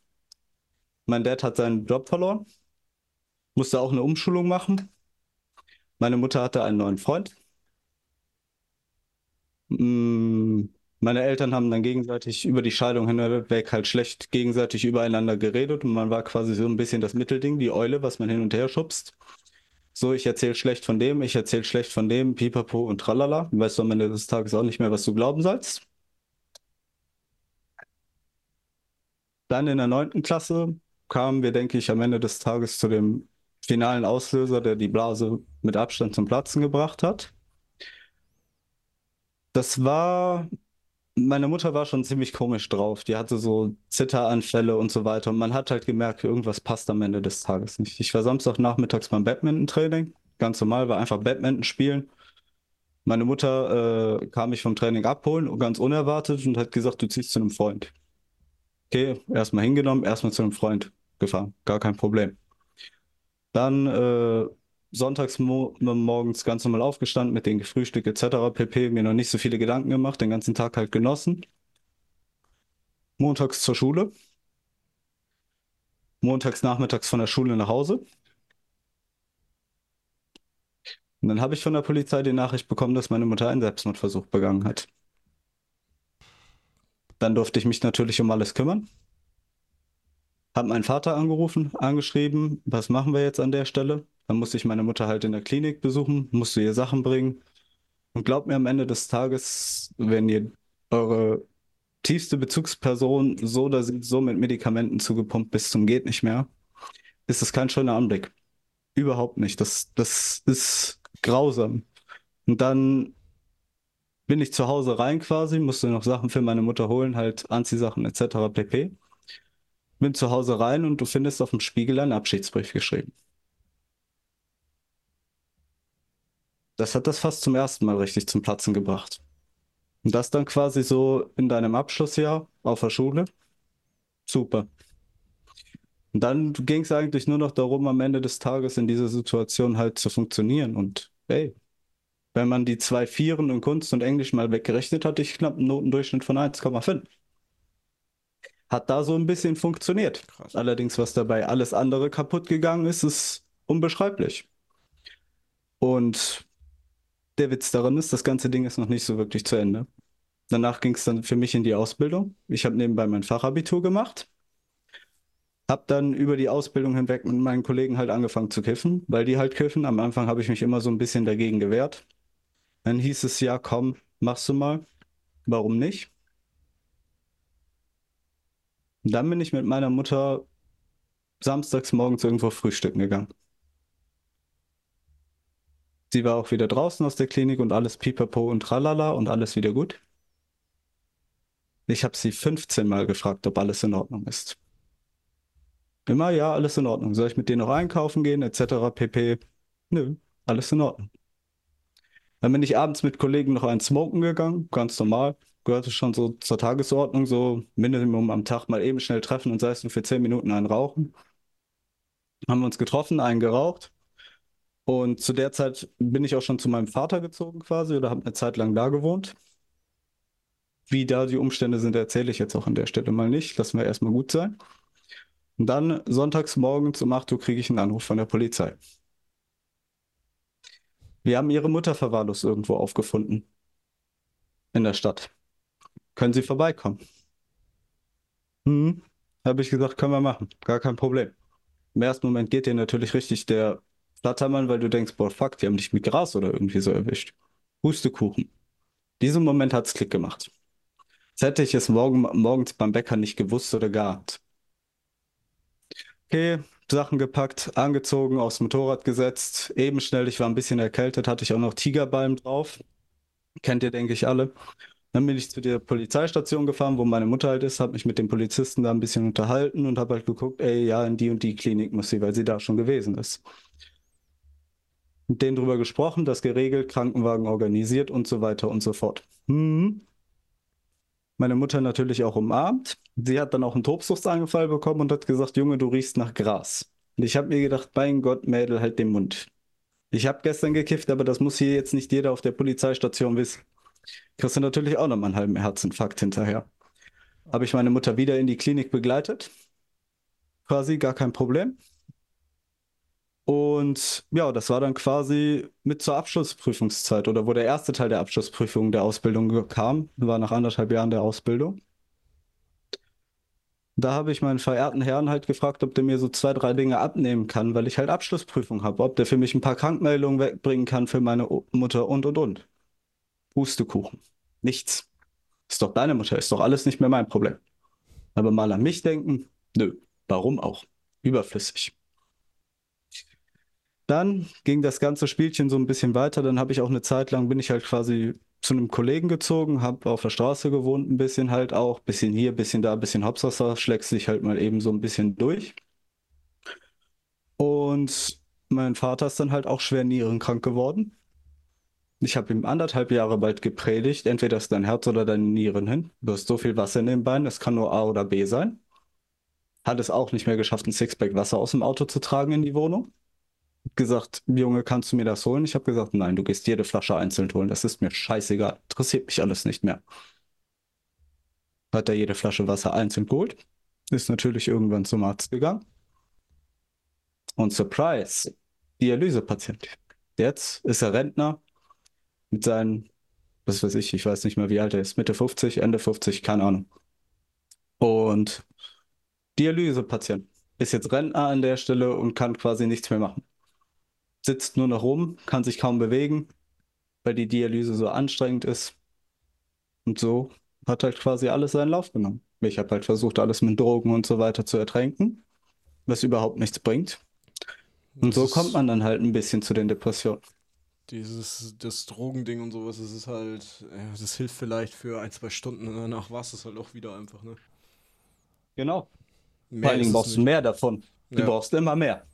[SPEAKER 3] Mein Dad hat seinen Job verloren, musste auch eine Umschulung machen. Meine Mutter hatte einen neuen Freund. Mm, meine Eltern haben dann gegenseitig über die Scheidung hinweg halt schlecht gegenseitig übereinander geredet und man war quasi so ein bisschen das Mittelding, die Eule, was man hin und her schubst. So, ich erzähle schlecht von dem, ich erzähle schlecht von dem, pipapo und tralala. Weißt du am Ende des Tages auch nicht mehr, was du glauben sollst. Dann in der neunten Klasse kamen wir, denke ich, am Ende des Tages zu dem finalen Auslöser, der die Blase mit Abstand zum Platzen gebracht hat. Das war meine Mutter war schon ziemlich komisch drauf. Die hatte so Zitteranfälle und so weiter. Und man hat halt gemerkt, irgendwas passt am Ende des Tages nicht. Ich war Samstagnachmittags beim Badminton-Training. Ganz normal, war einfach Badminton spielen. Meine Mutter äh, kam mich vom Training abholen, ganz unerwartet, und hat gesagt, du ziehst zu einem Freund. Okay, erstmal hingenommen, erstmal zu einem Freund gefahren. Gar kein Problem. Dann äh, sonntags mo morgens ganz normal aufgestanden, mit den gefrühstückt etc. pp. Mir noch nicht so viele Gedanken gemacht, den ganzen Tag halt genossen. Montags zur Schule. Montags nachmittags von der Schule nach Hause. Und dann habe ich von der Polizei die Nachricht bekommen, dass meine Mutter einen Selbstmordversuch begangen hat. Dann durfte ich mich natürlich um alles kümmern. Hab meinen Vater angerufen, angeschrieben, was machen wir jetzt an der Stelle? Dann musste ich meine Mutter halt in der Klinik besuchen, musste ihr Sachen bringen. Und glaubt mir, am Ende des Tages, wenn ihr eure tiefste Bezugsperson so oder so mit Medikamenten zugepumpt bis zum geht nicht mehr, ist das kein schöner Anblick. Überhaupt nicht. Das, das ist grausam. Und dann bin ich zu Hause rein quasi, musste noch Sachen für meine Mutter holen, halt Anziehsachen etc. pp. Bin zu Hause rein und du findest auf dem Spiegel einen Abschiedsbrief geschrieben. Das hat das fast zum ersten Mal richtig zum Platzen gebracht. Und das dann quasi so in deinem Abschlussjahr auf der Schule. Super. Und dann ging es eigentlich nur noch darum, am Ende des Tages in dieser Situation halt zu funktionieren. Und hey, wenn man die zwei Vieren in Kunst und Englisch mal weggerechnet, hatte ich knapp einen Notendurchschnitt von 1,5. Hat da so ein bisschen funktioniert. Krass. Allerdings, was dabei alles andere kaputt gegangen ist, ist unbeschreiblich. Und der Witz daran ist, das ganze Ding ist noch nicht so wirklich zu Ende. Danach ging es dann für mich in die Ausbildung. Ich habe nebenbei mein Fachabitur gemacht. Hab dann über die Ausbildung hinweg mit meinen Kollegen halt angefangen zu kiffen, weil die halt kiffen. Am Anfang habe ich mich immer so ein bisschen dagegen gewehrt. Dann hieß es ja, komm, machst du mal. Warum nicht? Und dann bin ich mit meiner Mutter samstags morgens irgendwo frühstücken gegangen. Sie war auch wieder draußen aus der Klinik und alles pipapo und tralala und alles wieder gut. Ich habe sie 15 Mal gefragt, ob alles in Ordnung ist. Immer, ja, alles in Ordnung. Soll ich mit denen noch einkaufen gehen, etc. pp? Nö, alles in Ordnung. Dann bin ich abends mit Kollegen noch ein Smoken gegangen, ganz normal. Gehörte schon so zur Tagesordnung, so Minimum am Tag mal eben schnell treffen und sei es nur für 10 Minuten einen rauchen. Haben wir uns getroffen, einen geraucht. Und zu der Zeit bin ich auch schon zu meinem Vater gezogen quasi oder habe eine Zeit lang da gewohnt. Wie da die Umstände sind, erzähle ich jetzt auch an der Stelle mal nicht. Lassen wir erstmal gut sein. Und dann sonntags morgens um 8 Uhr kriege ich einen Anruf von der Polizei. Wir haben ihre Mutter verwahrlost irgendwo aufgefunden. in der Stadt. Können Sie vorbeikommen? Hm, habe ich gesagt, können wir machen. Gar kein Problem. Im ersten Moment geht dir natürlich richtig der Flattermann, weil du denkst, boah, fuck, die haben dich mit Gras oder irgendwie so erwischt. Hustekuchen. Diesem Moment hat's Klick gemacht. Jetzt hätte ich es morgen, morgens beim Bäcker nicht gewusst oder gehabt. Okay, Sachen gepackt, angezogen, aufs Motorrad gesetzt, eben schnell, ich war ein bisschen erkältet, hatte ich auch noch Tigerbalm drauf. Kennt ihr, denke ich, alle. Dann bin ich zu der Polizeistation gefahren, wo meine Mutter halt ist, habe mich mit dem Polizisten da ein bisschen unterhalten und habe halt geguckt, ey, ja, in die und die Klinik muss sie, weil sie da schon gewesen ist. Mit denen drüber gesprochen, das geregelt, Krankenwagen organisiert und so weiter und so fort. Hm. Meine Mutter natürlich auch umarmt. Sie hat dann auch einen Tobsuchtsanfall bekommen und hat gesagt, Junge, du riechst nach Gras. Und ich habe mir gedacht, mein Gott, Mädel, halt den Mund. Ich habe gestern gekifft, aber das muss hier jetzt nicht jeder auf der Polizeistation wissen. Kriegst du natürlich auch nochmal einen halben Herzinfarkt hinterher. Habe ich meine Mutter wieder in die Klinik begleitet. Quasi gar kein Problem. Und ja, das war dann quasi mit zur Abschlussprüfungszeit oder wo der erste Teil der Abschlussprüfung der Ausbildung kam, war nach anderthalb Jahren der Ausbildung. Da habe ich meinen verehrten Herrn halt gefragt, ob der mir so zwei, drei Dinge abnehmen kann, weil ich halt Abschlussprüfung habe, ob der für mich ein paar Krankmeldungen wegbringen kann für meine Mutter und und und. Pustekuchen. Nichts. Ist doch deine Mutter, ist doch alles nicht mehr mein Problem. Aber mal an mich denken, nö, warum auch? Überflüssig. Dann ging das ganze Spielchen so ein bisschen weiter. Dann habe ich auch eine Zeit lang, bin ich halt quasi zu einem Kollegen gezogen, habe auf der Straße gewohnt, ein bisschen halt auch, bisschen hier, bisschen da, bisschen Hauptsache, schlägst dich halt mal eben so ein bisschen durch. Und mein Vater ist dann halt auch schwer nierenkrank geworden. Ich habe ihm anderthalb Jahre bald gepredigt, entweder ist dein Herz oder deine Nieren hin. Du hast so viel Wasser in den Beinen, es kann nur A oder B sein. Hat es auch nicht mehr geschafft, ein Sixpack Wasser aus dem Auto zu tragen in die Wohnung. Gesagt, Junge, kannst du mir das holen? Ich habe gesagt, nein, du gehst jede Flasche einzeln holen. Das ist mir scheißegal. Interessiert mich alles nicht mehr. Hat er jede Flasche Wasser einzeln geholt. Ist natürlich irgendwann zum Arzt gegangen. Und Surprise, Dialysepatient. Jetzt ist er Rentner, mit seinen, was weiß ich, ich weiß nicht mehr, wie alt er ist, Mitte 50, Ende 50, keine Ahnung. Und Dialysepatient ist jetzt Rentner an der Stelle und kann quasi nichts mehr machen. Sitzt nur noch rum, kann sich kaum bewegen, weil die Dialyse so anstrengend ist. Und so hat halt quasi alles seinen Lauf genommen. Ich habe halt versucht, alles mit Drogen und so weiter zu ertränken, was überhaupt nichts bringt. Und so kommt man dann halt ein bisschen zu den Depressionen
[SPEAKER 1] dieses, das Drogending und sowas, das ist halt, ja, das hilft vielleicht für ein, zwei Stunden und danach war es das halt auch wieder einfach, ne?
[SPEAKER 3] Genau. Mehr Vor allen Dingen brauchst du mehr davon. Du ja. brauchst immer mehr.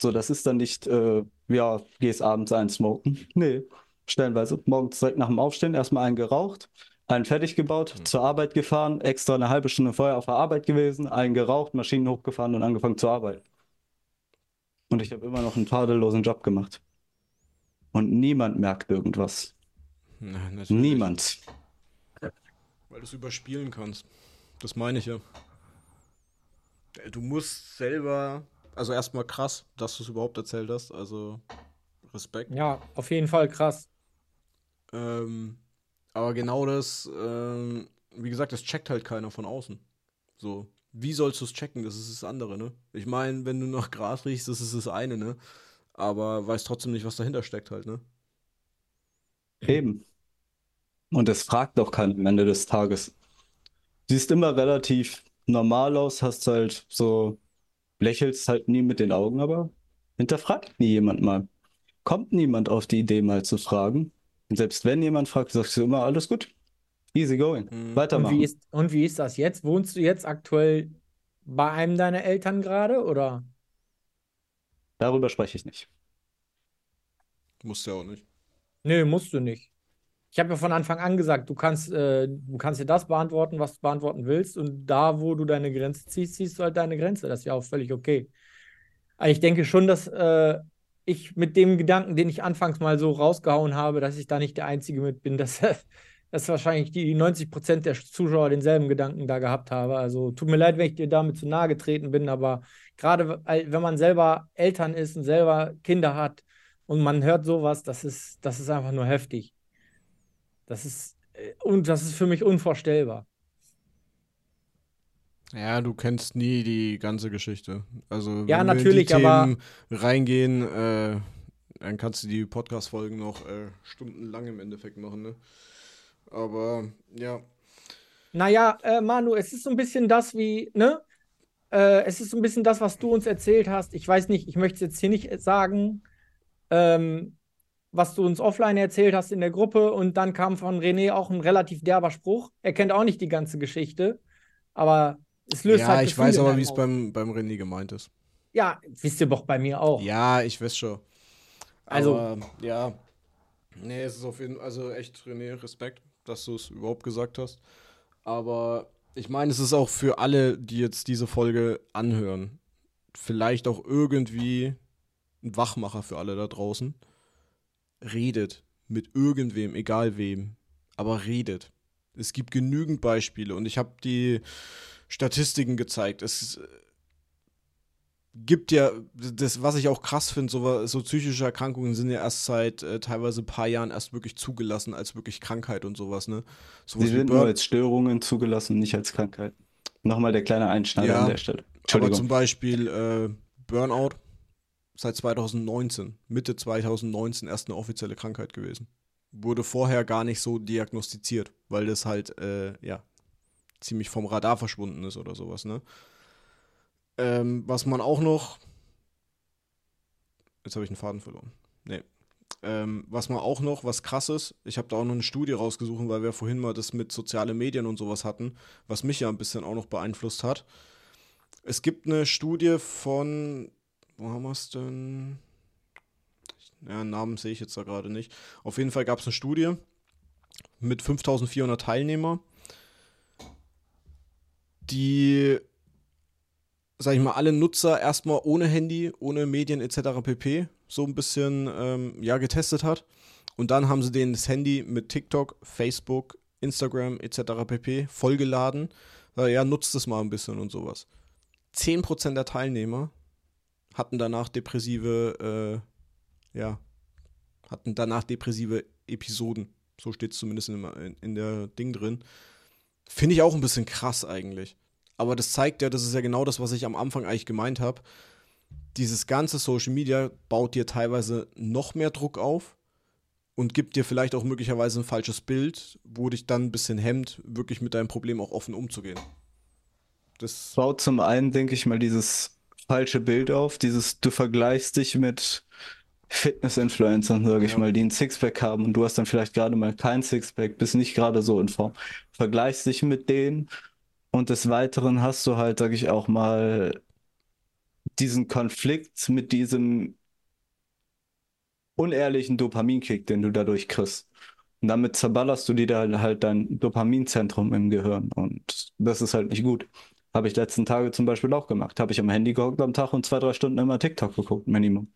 [SPEAKER 3] So, das ist dann nicht, äh, ja, gehst abends ein smoken. Nee, stellenweise. Morgens direkt nach dem Aufstehen erstmal einen geraucht, einen fertig gebaut, mhm. zur Arbeit gefahren, extra eine halbe Stunde vorher auf der Arbeit gewesen, einen geraucht, Maschinen hochgefahren und angefangen zu arbeiten. Und ich habe immer noch einen tadellosen Job gemacht. Und niemand merkt irgendwas. Na, niemand.
[SPEAKER 1] Weil du es überspielen kannst. Das meine ich ja. Du musst selber, also erstmal krass, dass du es überhaupt erzählt hast. Also Respekt.
[SPEAKER 2] Ja, auf jeden Fall krass.
[SPEAKER 1] Ähm, aber genau das, ähm, wie gesagt, das checkt halt keiner von außen. So, wie sollst du es checken? Das ist das andere, ne? Ich meine, wenn du nach Gras riechst, das ist das eine, ne? Aber weiß trotzdem nicht, was dahinter steckt halt, ne?
[SPEAKER 3] Eben. Und es fragt doch keiner am Ende des Tages. Siehst immer relativ normal aus, hast halt so, lächelst halt nie mit den Augen, aber hinterfragt nie jemand mal. Kommt niemand auf die Idee mal zu fragen. Und selbst wenn jemand fragt, sagst du immer, alles gut. Easy going. Mhm. Weitermachen.
[SPEAKER 2] Und wie, ist, und wie ist das jetzt? Wohnst du jetzt aktuell bei einem deiner Eltern gerade, oder?
[SPEAKER 3] Darüber spreche ich nicht.
[SPEAKER 1] Musst du ja auch nicht.
[SPEAKER 2] Nö, musst du nicht. Ich habe ja von Anfang an gesagt, du kannst, äh, du kannst dir das beantworten, was du beantworten willst. Und da, wo du deine Grenze ziehst, ziehst du halt deine Grenze. Das ist ja auch völlig okay. Aber ich denke schon, dass äh, ich mit dem Gedanken, den ich anfangs mal so rausgehauen habe, dass ich da nicht der Einzige mit bin, dass, dass wahrscheinlich die 90 Prozent der Zuschauer denselben Gedanken da gehabt habe. Also tut mir leid, wenn ich dir damit zu nahe getreten bin, aber gerade wenn man selber Eltern ist und selber Kinder hat und man hört sowas, das ist, das ist einfach nur heftig. Das ist äh, und das ist für mich unvorstellbar.
[SPEAKER 1] Ja, du kennst nie die ganze Geschichte. Also,
[SPEAKER 2] Ja,
[SPEAKER 1] wenn
[SPEAKER 2] natürlich,
[SPEAKER 1] wir in die
[SPEAKER 2] aber-
[SPEAKER 1] Themen reingehen, äh, dann kannst du die Podcast-Folgen noch äh, stundenlang im Endeffekt machen, ne? Aber, ja.
[SPEAKER 2] Naja, äh, Manu, es ist so ein bisschen das wie, ne? Äh, es ist so ein bisschen das, was du uns erzählt hast. Ich weiß nicht, ich möchte es jetzt hier nicht sagen, ähm, was du uns offline erzählt hast in der Gruppe. Und dann kam von René auch ein relativ derber Spruch. Er kennt auch nicht die ganze Geschichte, aber es löst
[SPEAKER 1] Ja,
[SPEAKER 2] halt
[SPEAKER 1] ich
[SPEAKER 2] Gefühle
[SPEAKER 1] weiß aber, wie es beim, beim René gemeint ist.
[SPEAKER 2] Ja, wisst ihr doch bei mir auch.
[SPEAKER 1] Ja, ich weiß schon.
[SPEAKER 2] Also-
[SPEAKER 1] Aber, ja. Nee, es ist auf jeden Fall, also echt, René, Respekt, dass du es überhaupt gesagt hast. Aber ich meine, es ist auch für alle, die jetzt diese Folge anhören, vielleicht auch irgendwie ein Wachmacher für alle da draußen. Redet mit irgendwem, egal wem, aber redet. Es gibt genügend Beispiele und ich habe die Statistiken gezeigt. Es gibt ja, das, was ich auch krass finde, so, so psychische Erkrankungen sind ja erst seit äh, teilweise ein paar Jahren erst wirklich zugelassen als wirklich Krankheit und sowas, ne?
[SPEAKER 3] Sie
[SPEAKER 1] Sowas wie
[SPEAKER 3] sind nur als Störungen zugelassen, nicht als Krankheit. Nochmal der kleine Einschneider
[SPEAKER 1] Ja,
[SPEAKER 3] an der Stelle.
[SPEAKER 1] aber
[SPEAKER 3] Entschuldigung.
[SPEAKER 1] zum Beispiel äh, Burnout seit 2019, Mitte 2019 erst eine offizielle Krankheit gewesen. Wurde vorher gar nicht so diagnostiziert, weil das halt, äh, ja, ziemlich vom Radar verschwunden ist oder sowas, ne? Ähm, was man auch noch. Jetzt habe ich einen Faden verloren. Nee. Ähm, was man auch noch, was krass ist, ich habe da auch noch eine Studie rausgesucht, weil wir vorhin mal das mit sozialen Medien und sowas hatten, was mich ja ein bisschen auch noch beeinflusst hat. Es gibt eine Studie von, wo haben wir es denn? Ja, Namen sehe ich jetzt da gerade nicht. Auf jeden Fall gab es eine Studie mit 5400 Teilnehmer, die, sag ich mal, alle Nutzer erstmal ohne Handy, ohne Medien etc. pp. so ein bisschen ähm, ja, getestet hat. Und dann haben sie denen das Handy mit TikTok, Facebook, Instagram etc. pp. vollgeladen. Äh, ja, nutzt es mal ein bisschen und sowas. 10% der Teilnehmer hatten danach depressive, äh, ja, hatten danach depressive Episoden. So steht es zumindest in, in, in der Ding drin. Finde ich auch ein bisschen krass eigentlich. Aber das zeigt ja, das ist ja genau das, was ich am Anfang eigentlich gemeint habe. Dieses ganze Social Media baut dir teilweise noch mehr Druck auf und gibt dir vielleicht auch möglicherweise ein falsches Bild, wo dich dann ein bisschen hemmt, wirklich mit deinem Problem auch offen umzugehen. Das
[SPEAKER 3] baut zum einen, denke ich mal, dieses falsche Bild auf, dieses, du vergleichst dich mit Fitness-Influencern, sage ich
[SPEAKER 1] Ja.
[SPEAKER 3] mal, die ein Sixpack haben und du hast dann vielleicht gerade mal kein Sixpack, bist nicht gerade so in Form. Vergleichst dich mit denen und des Weiteren hast du halt, sage ich auch mal, diesen Konflikt mit diesem unehrlichen Dopaminkick, den du dadurch kriegst. Und damit zerballerst du dir da halt dein Dopaminzentrum im Gehirn und das ist halt nicht gut. Habe ich letzten Tage zum Beispiel auch gemacht. Habe ich am Handy gehockt am Tag und zwei, drei Stunden immer TikTok geguckt, Minimum.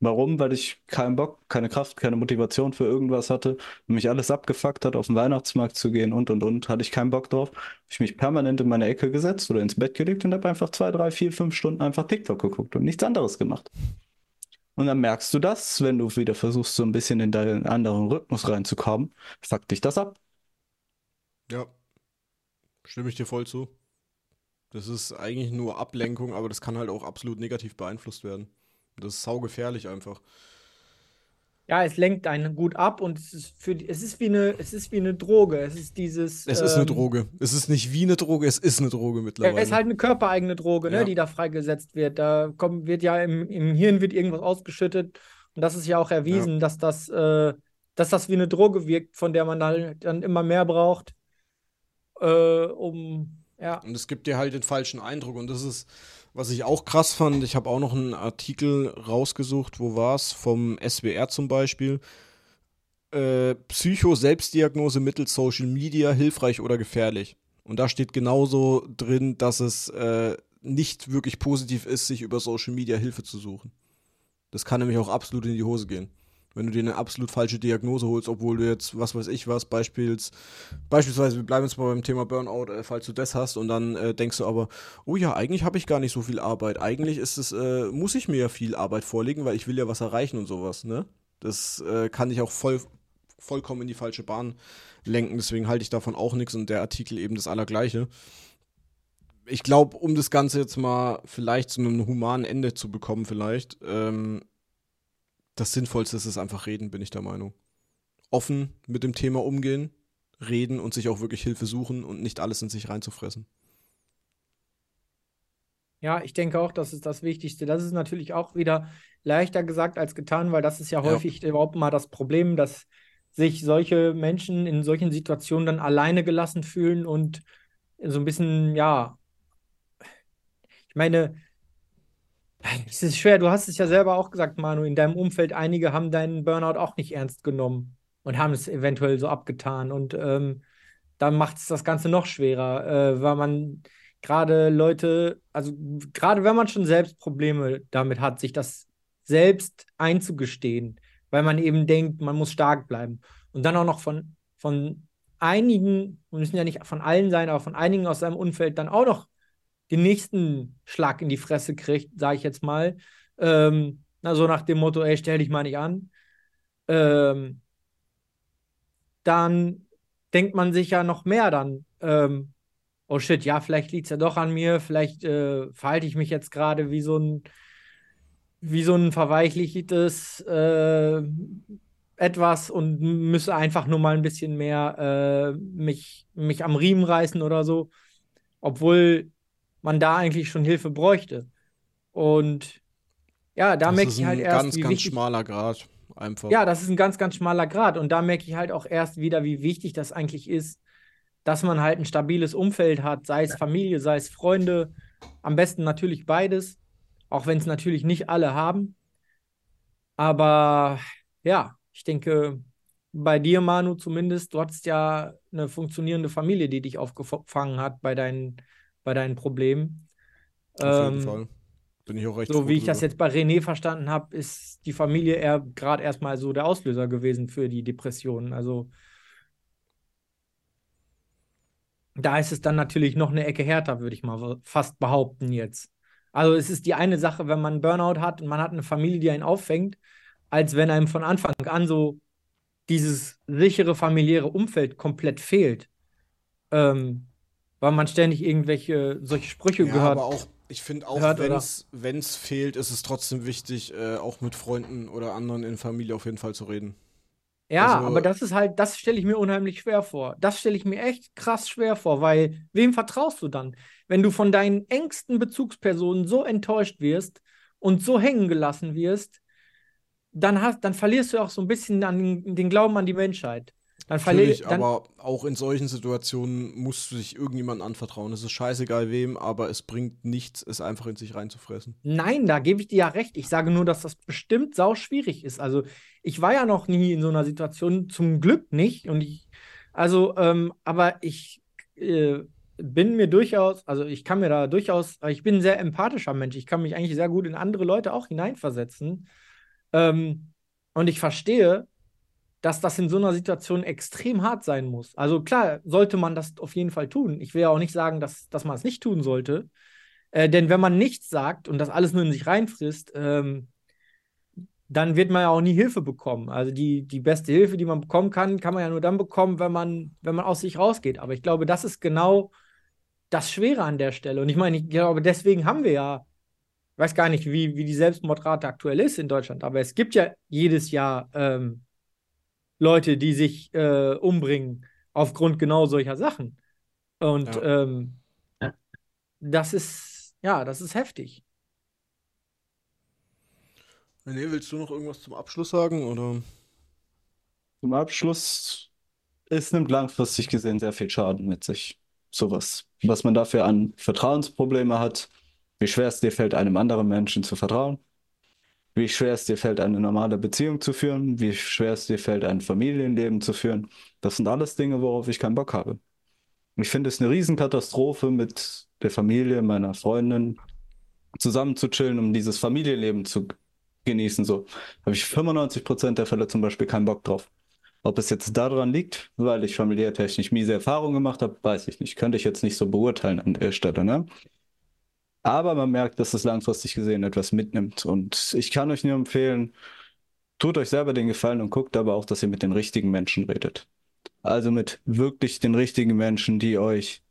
[SPEAKER 3] Warum? Weil ich keinen Bock, keine Kraft, keine Motivation für irgendwas hatte, mich alles abgefuckt hat, auf den Weihnachtsmarkt zu gehen und und und, hatte ich keinen Bock drauf. Habe ich mich permanent in meine Ecke gesetzt oder ins Bett gelegt und habe einfach zwei, drei, vier, fünf Stunden einfach TikTok geguckt und nichts anderes gemacht. Und dann merkst du das, wenn du wieder versuchst, so ein bisschen in deinen anderen Rhythmus reinzukommen, fuckt dich das ab.
[SPEAKER 1] Ja, stimme ich dir voll zu. Das ist eigentlich nur Ablenkung, aber das kann halt auch absolut negativ beeinflusst werden. Das ist saugefährlich einfach.
[SPEAKER 2] Ja, es lenkt einen gut ab und es ist für es ist wie eine, es ist wie eine Droge. Es ist dieses.
[SPEAKER 1] Es ist eine
[SPEAKER 2] ähm,
[SPEAKER 1] Droge. Es ist nicht wie eine Droge, es ist eine Droge
[SPEAKER 2] Ja,
[SPEAKER 1] mittlerweile.
[SPEAKER 2] es ist halt eine körpereigene Droge, ne,
[SPEAKER 1] Ja.
[SPEAKER 2] die da freigesetzt wird. Da kommt, wird ja im, im Hirn wird irgendwas ausgeschüttet und das ist ja auch erwiesen, dass das, äh, dass das wie eine Droge wirkt, von der man dann, dann immer mehr braucht, äh, um ja.
[SPEAKER 1] Und es gibt dir halt den falschen Eindruck. Und das ist, was ich auch krass fand, ich habe auch noch einen Artikel rausgesucht, wo war es? Vom SWR zum Beispiel. Äh, Psycho-Selbstdiagnose mittels Social Media, hilfreich oder gefährlich. Und da steht genauso drin, dass es äh, nicht wirklich positiv ist, sich über Social Media Hilfe zu suchen. Das kann nämlich auch absolut in die Hose gehen. Wenn du dir eine absolut falsche Diagnose holst, obwohl du jetzt, was weiß ich was, Beispiels, beispielsweise, wir bleiben jetzt mal beim Thema Burnout, äh, falls du das hast und dann äh, denkst du aber, oh ja, eigentlich habe ich gar nicht so viel Arbeit. Eigentlich ist es, äh, muss ich mir ja viel Arbeit vorlegen, weil ich will ja was erreichen und sowas, ne? Das äh, kann dich auch voll vollkommen in die falsche Bahn lenken. Deswegen halte ich davon auch nichts und der Artikel eben das Allergleiche. Ich glaube, um das Ganze jetzt mal vielleicht zu einem humanen Ende zu bekommen, vielleicht, ähm, das Sinnvollste ist es einfach reden, bin ich der Meinung. Offen mit dem Thema umgehen, reden und sich auch wirklich Hilfe suchen und nicht alles in sich reinzufressen.
[SPEAKER 2] Ja, ich denke auch, das ist das Wichtigste. Das ist natürlich auch wieder leichter gesagt als getan, weil das ist ja, ja. häufig überhaupt mal das Problem, dass sich solche Menschen in solchen Situationen dann alleine gelassen fühlen und so ein bisschen, ja, ich meine, es ist schwer, du hast es ja selber auch gesagt, Manu, in deinem Umfeld, einige haben deinen Burnout auch nicht ernst genommen und haben es eventuell so abgetan und ähm, dann macht es das Ganze noch schwerer, äh, weil man gerade Leute, also gerade wenn man schon selbst Probleme damit hat, sich das selbst einzugestehen, weil man eben denkt, man muss stark bleiben. Und dann auch noch von, von einigen, müssen ja nicht von allen sein, aber von einigen aus seinem Umfeld dann auch noch den nächsten Schlag in die Fresse kriegt, sage ich jetzt mal. Ähm, na, so nach dem Motto, ey, stell dich mal nicht an. Ähm, dann denkt man sich ja noch mehr dann, ähm, oh shit, ja, vielleicht liegt es ja doch an mir, vielleicht äh, verhalte ich mich jetzt gerade wie so ein, wie so ein verweichlichtes äh, etwas und müsse einfach nur mal ein bisschen mehr äh, mich, mich am Riemen reißen oder so, obwohl man da eigentlich schon Hilfe bräuchte. Und ja, da merke ich halt erst.
[SPEAKER 1] Das ist ein ganz, ganz schmaler Grad. Einfach.
[SPEAKER 2] Ja, das ist ein ganz, ganz schmaler Grad. Und da merke ich halt auch erst wieder, wie wichtig das eigentlich ist, dass man halt ein stabiles Umfeld hat, sei es Familie, sei es Freunde, am besten natürlich beides, auch wenn es natürlich nicht alle haben. Aber ja, ich denke, bei dir, Manu, zumindest, du hattest ja eine funktionierende Familie, die dich aufgefangen hat bei deinen, bei deinen Problemen.
[SPEAKER 1] Auf jeden ähm, Fall. Bin ich auch recht
[SPEAKER 2] So wie ich das jetzt bei René verstanden habe, ist die Familie eher gerade erstmal so der Auslöser gewesen für die Depressionen. Also da ist es dann natürlich noch eine Ecke härter, würde ich mal fast behaupten jetzt. Also es ist die eine Sache, wenn man Burnout hat und man hat eine Familie, die einen auffängt, als wenn einem von Anfang an so dieses sichere familiäre Umfeld komplett fehlt. Ähm, weil man ständig irgendwelche solche Sprüche ja, gehört.
[SPEAKER 1] Aber auch, ich finde auch, wenn es fehlt, ist es trotzdem wichtig, äh, auch mit Freunden oder anderen in Familie auf jeden Fall zu reden.
[SPEAKER 2] Ja, also, aber das ist halt, das stelle ich mir unheimlich schwer vor. Das stelle ich mir echt krass schwer vor, weil wem vertraust du dann? Wenn du von deinen engsten Bezugspersonen so enttäuscht wirst und so hängen gelassen wirst, dann, hast, dann verlierst du auch so ein bisschen an den, den Glauben an die Menschheit. Dann
[SPEAKER 1] Natürlich, dann, aber auch in solchen Situationen musst du dich irgendjemandem anvertrauen. Es ist scheißegal wem, aber es bringt nichts, es einfach in sich reinzufressen.
[SPEAKER 2] Nein, da gebe ich dir ja recht. Ich sage nur, dass das bestimmt sau schwierig ist. Also ich war ja noch nie in so einer Situation, zum Glück nicht. Und ich, also, ähm, aber ich äh, bin mir durchaus, also ich kann mir da durchaus, ich bin ein sehr empathischer Mensch. Ich kann mich eigentlich sehr gut in andere Leute auch hineinversetzen. Ähm, und ich verstehe, dass das in so einer Situation extrem hart sein muss. Also klar, sollte man das auf jeden Fall tun. Ich will ja auch nicht sagen, dass, dass man es nicht tun sollte. Äh, denn wenn man nichts sagt und das alles nur in sich reinfrisst, ähm, dann wird man ja auch nie Hilfe bekommen. Also die, die beste Hilfe, die man bekommen kann, kann man ja nur dann bekommen, wenn man, wenn man aus sich rausgeht. Aber ich glaube, das ist genau das Schwere an der Stelle. Und ich meine, ich glaube, deswegen haben wir ja, ich weiß gar nicht, wie, wie die Selbstmordrate aktuell ist in Deutschland, aber es gibt ja jedes Jahr ähm, Leute, die sich äh, umbringen aufgrund genau solcher Sachen. Und ja. Ähm, das ist, ja, das ist heftig.
[SPEAKER 1] René, willst du noch irgendwas zum Abschluss sagen? Oder?
[SPEAKER 3] Zum Abschluss, es nimmt langfristig gesehen sehr viel Schaden mit sich. Sowas. Was man dafür an Vertrauensprobleme hat, wie schwer es dir fällt, einem anderen Menschen zu vertrauen wie schwer es dir fällt, eine normale Beziehung zu führen, wie schwer es dir fällt, ein Familienleben zu führen. Das sind alles Dinge, worauf ich keinen Bock habe. Ich finde es eine Riesenkatastrophe, mit der Familie meiner Freundin zusammen zu chillen, um dieses Familienleben zu genießen. So habe ich 95 Prozent der Fälle zum Beispiel keinen Bock drauf. Ob es jetzt daran liegt, weil ich familiärtechnisch miese Erfahrungen gemacht habe, weiß ich nicht. Könnte ich jetzt nicht so beurteilen an der Stelle. Ne? Aber man merkt, dass es langfristig gesehen etwas mitnimmt. Und ich kann euch nur empfehlen, tut euch selber den Gefallen und guckt aber auch, dass ihr mit den richtigen Menschen redet. Also mit wirklich den richtigen Menschen, die euch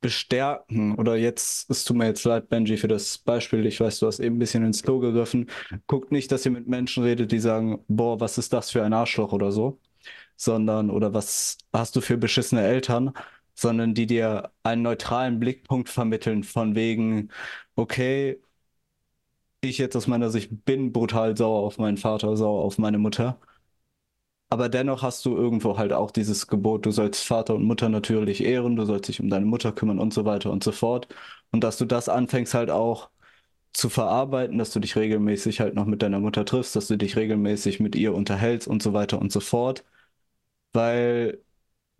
[SPEAKER 3] bestärken. Oder jetzt, es tut mir jetzt leid, Benji, für das Beispiel. Ich weiß, du hast eben ein bisschen ins Klo gegriffen. Guckt nicht, dass ihr mit Menschen redet, die sagen, boah, was ist das für ein Arschloch oder so, sondern, oder was hast du für beschissene Eltern, sondern die dir einen neutralen Blickpunkt vermitteln von wegen, okay, ich jetzt aus meiner Sicht bin brutal sauer auf meinen Vater, sauer auf meine Mutter. Aber dennoch hast du irgendwo halt auch dieses Gebot, du sollst Vater und Mutter natürlich ehren, du sollst dich um deine Mutter kümmern und so weiter und so fort. Und dass du das anfängst halt auch zu verarbeiten, dass du dich regelmäßig halt noch mit deiner Mutter triffst, dass du dich regelmäßig mit ihr unterhältst und so weiter und so fort. Weil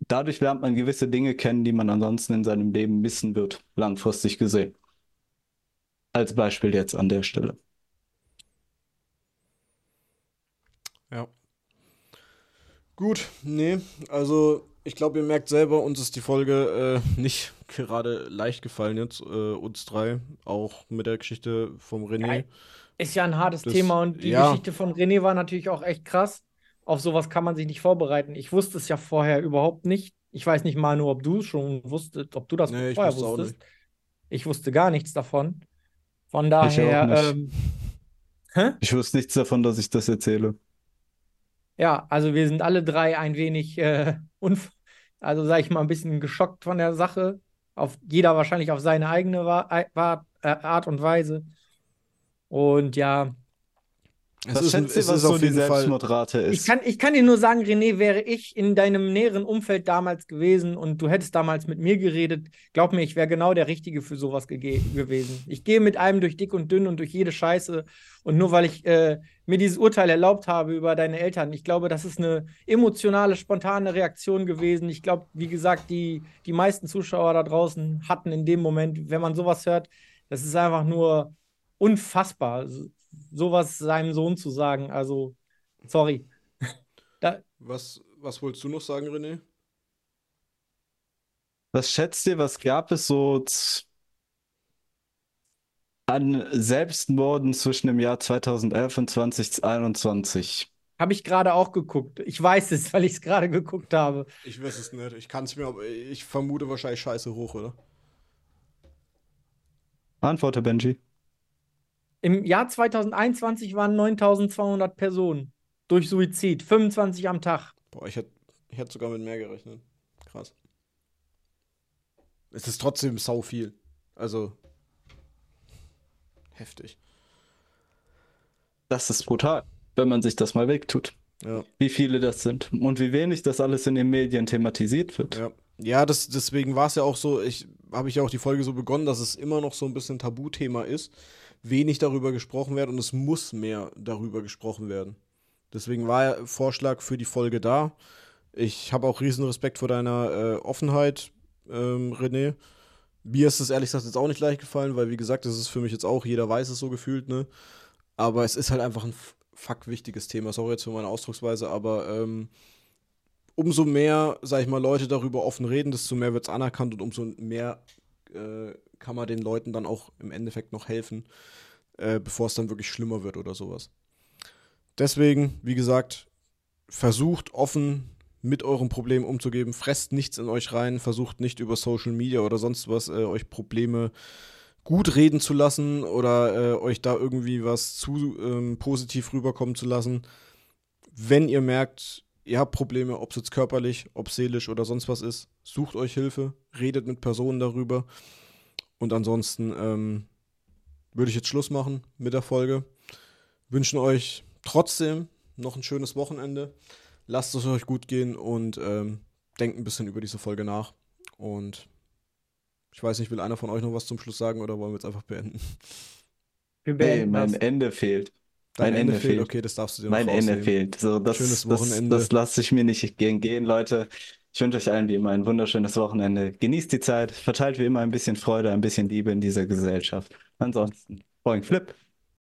[SPEAKER 3] dadurch lernt man gewisse Dinge kennen, die man ansonsten in seinem Leben missen wird, langfristig gesehen. Als Beispiel jetzt an der Stelle.
[SPEAKER 1] Ja. Gut, nee, also ich glaube, ihr merkt selber, uns ist die Folge äh, nicht gerade leicht gefallen jetzt, äh, uns drei, auch mit der Geschichte vom René.
[SPEAKER 2] Ja, ist ja ein hartes
[SPEAKER 1] Das-
[SPEAKER 2] Thema und die
[SPEAKER 1] ja.
[SPEAKER 2] Geschichte von René war natürlich auch echt krass. Auf sowas kann man sich nicht vorbereiten. Ich wusste es ja vorher überhaupt nicht. Ich weiß nicht mal nur, ob du es schon wusstest, ob du das
[SPEAKER 1] Nee, ich
[SPEAKER 2] vorher
[SPEAKER 1] wusste auch
[SPEAKER 2] wusstest. Ich wusste gar nichts davon. Von
[SPEAKER 3] auch
[SPEAKER 2] daher,
[SPEAKER 3] nicht.
[SPEAKER 2] ähm, hä?
[SPEAKER 3] Ich wusste nichts davon, dass ich das erzähle.
[SPEAKER 2] Ja, also wir sind alle drei ein wenig, äh, unf also sag ich mal, ein bisschen geschockt von der Sache. Auf jeder wahrscheinlich auf seine eigene Wa Wa äh, Art und Weise. Und ja,
[SPEAKER 1] Es
[SPEAKER 3] Was
[SPEAKER 1] ist,
[SPEAKER 3] schätzt ihr, was
[SPEAKER 1] ist
[SPEAKER 3] so die
[SPEAKER 1] Fall.
[SPEAKER 3] Selbstmordrate ist?
[SPEAKER 2] ich kann, ich kann dir nur sagen, René, wäre ich in deinem näheren Umfeld damals gewesen und du hättest damals mit mir geredet, glaub mir, ich wäre genau der Richtige für sowas gewesen. Ich gehe mit einem durch dick und dünn und durch jede Scheiße. Und nur weil ich äh, mir dieses Urteil erlaubt habe über deine Eltern, ich glaube, das ist eine emotionale, spontane Reaktion gewesen. Ich glaube, wie gesagt, die, die meisten Zuschauer da draußen hatten in dem Moment, wenn man sowas hört, das ist einfach nur unfassbar, so- sowas seinem Sohn zu sagen. Also, sorry. Da,
[SPEAKER 1] Was, was wolltest du noch sagen, René?
[SPEAKER 3] Was schätzt ihr, was gab es so an Selbstmorden zwischen dem Jahr 2011 und 2021?
[SPEAKER 2] habe ich gerade auch geguckt. Ich weiß es, weil ich es gerade geguckt habe.
[SPEAKER 1] Ich weiß es nicht. Ich kann es mir, aber ich vermute wahrscheinlich scheiße hoch, oder?
[SPEAKER 3] Antworte, Benji.
[SPEAKER 2] Im Jahr 2021 waren 9200 Personen durch Suizid, 25 am Tag.
[SPEAKER 1] Boah, ich hätte ich hätt sogar mit mehr gerechnet. Krass. Es ist trotzdem sau viel. Also. Heftig.
[SPEAKER 3] Das ist brutal, wenn man sich das mal wegtut.
[SPEAKER 1] Ja.
[SPEAKER 3] Wie viele das sind und wie wenig das alles in den Medien thematisiert wird.
[SPEAKER 1] Ja, ja das, deswegen war es ja auch so, ich habe ich ja auch die Folge so begonnen, dass es immer noch so ein bisschen Tabuthema ist, wenig darüber gesprochen wird und es muss mehr darüber gesprochen werden. Deswegen war Vorschlag für die Folge da. Ich habe auch riesen Respekt vor deiner äh, Offenheit, ähm, René. Mir ist es ehrlich gesagt jetzt auch nicht leicht gefallen, weil wie gesagt, das ist für mich jetzt auch, jeder weiß es so gefühlt, ne? Aber es ist halt einfach ein fuck wichtiges Thema. Sorry jetzt für meine Ausdrucksweise, aber ähm, umso mehr, sag ich mal, Leute darüber offen reden, desto mehr wird es anerkannt und umso mehr äh, kann man den Leuten dann auch im Endeffekt noch helfen, äh, bevor es dann wirklich schlimmer wird oder sowas. Deswegen, wie gesagt, versucht offen mit eurem Problem umzugeben, fresst nichts in euch rein, versucht nicht über Social Media oder sonst was äh, euch Probleme gut reden zu lassen oder äh, euch da irgendwie was zu ähm, positiv rüberkommen zu lassen. Wenn ihr merkt, ihr habt Probleme, ob es jetzt körperlich, ob seelisch oder sonst was ist, sucht euch Hilfe, redet mit Personen darüber. Und ansonsten ähm, würde ich jetzt Schluss machen mit der Folge. Wünschen euch trotzdem noch ein schönes Wochenende. Lasst es euch gut gehen und ähm, denkt ein bisschen über diese Folge nach. Und ich weiß nicht, will einer von euch noch was zum Schluss sagen oder wollen wir jetzt einfach beenden?
[SPEAKER 2] Wir
[SPEAKER 3] Hey,
[SPEAKER 2] beenden
[SPEAKER 3] mein. Ende fehlt.
[SPEAKER 1] Dein
[SPEAKER 3] Mein
[SPEAKER 1] Ende
[SPEAKER 3] Ende
[SPEAKER 1] fehlt, okay, das darfst du dir
[SPEAKER 3] Mein Ende fehlt. So, das,
[SPEAKER 1] Schönes
[SPEAKER 3] das,
[SPEAKER 1] Wochenende.
[SPEAKER 3] das lasse ich mir nicht gehen, gehen, Leute. Ich wünsche euch allen wie immer ein wunderschönes Wochenende. Genießt die Zeit, verteilt wie immer ein bisschen Freude, ein bisschen Liebe in dieser Gesellschaft. Ansonsten, Boing Flip.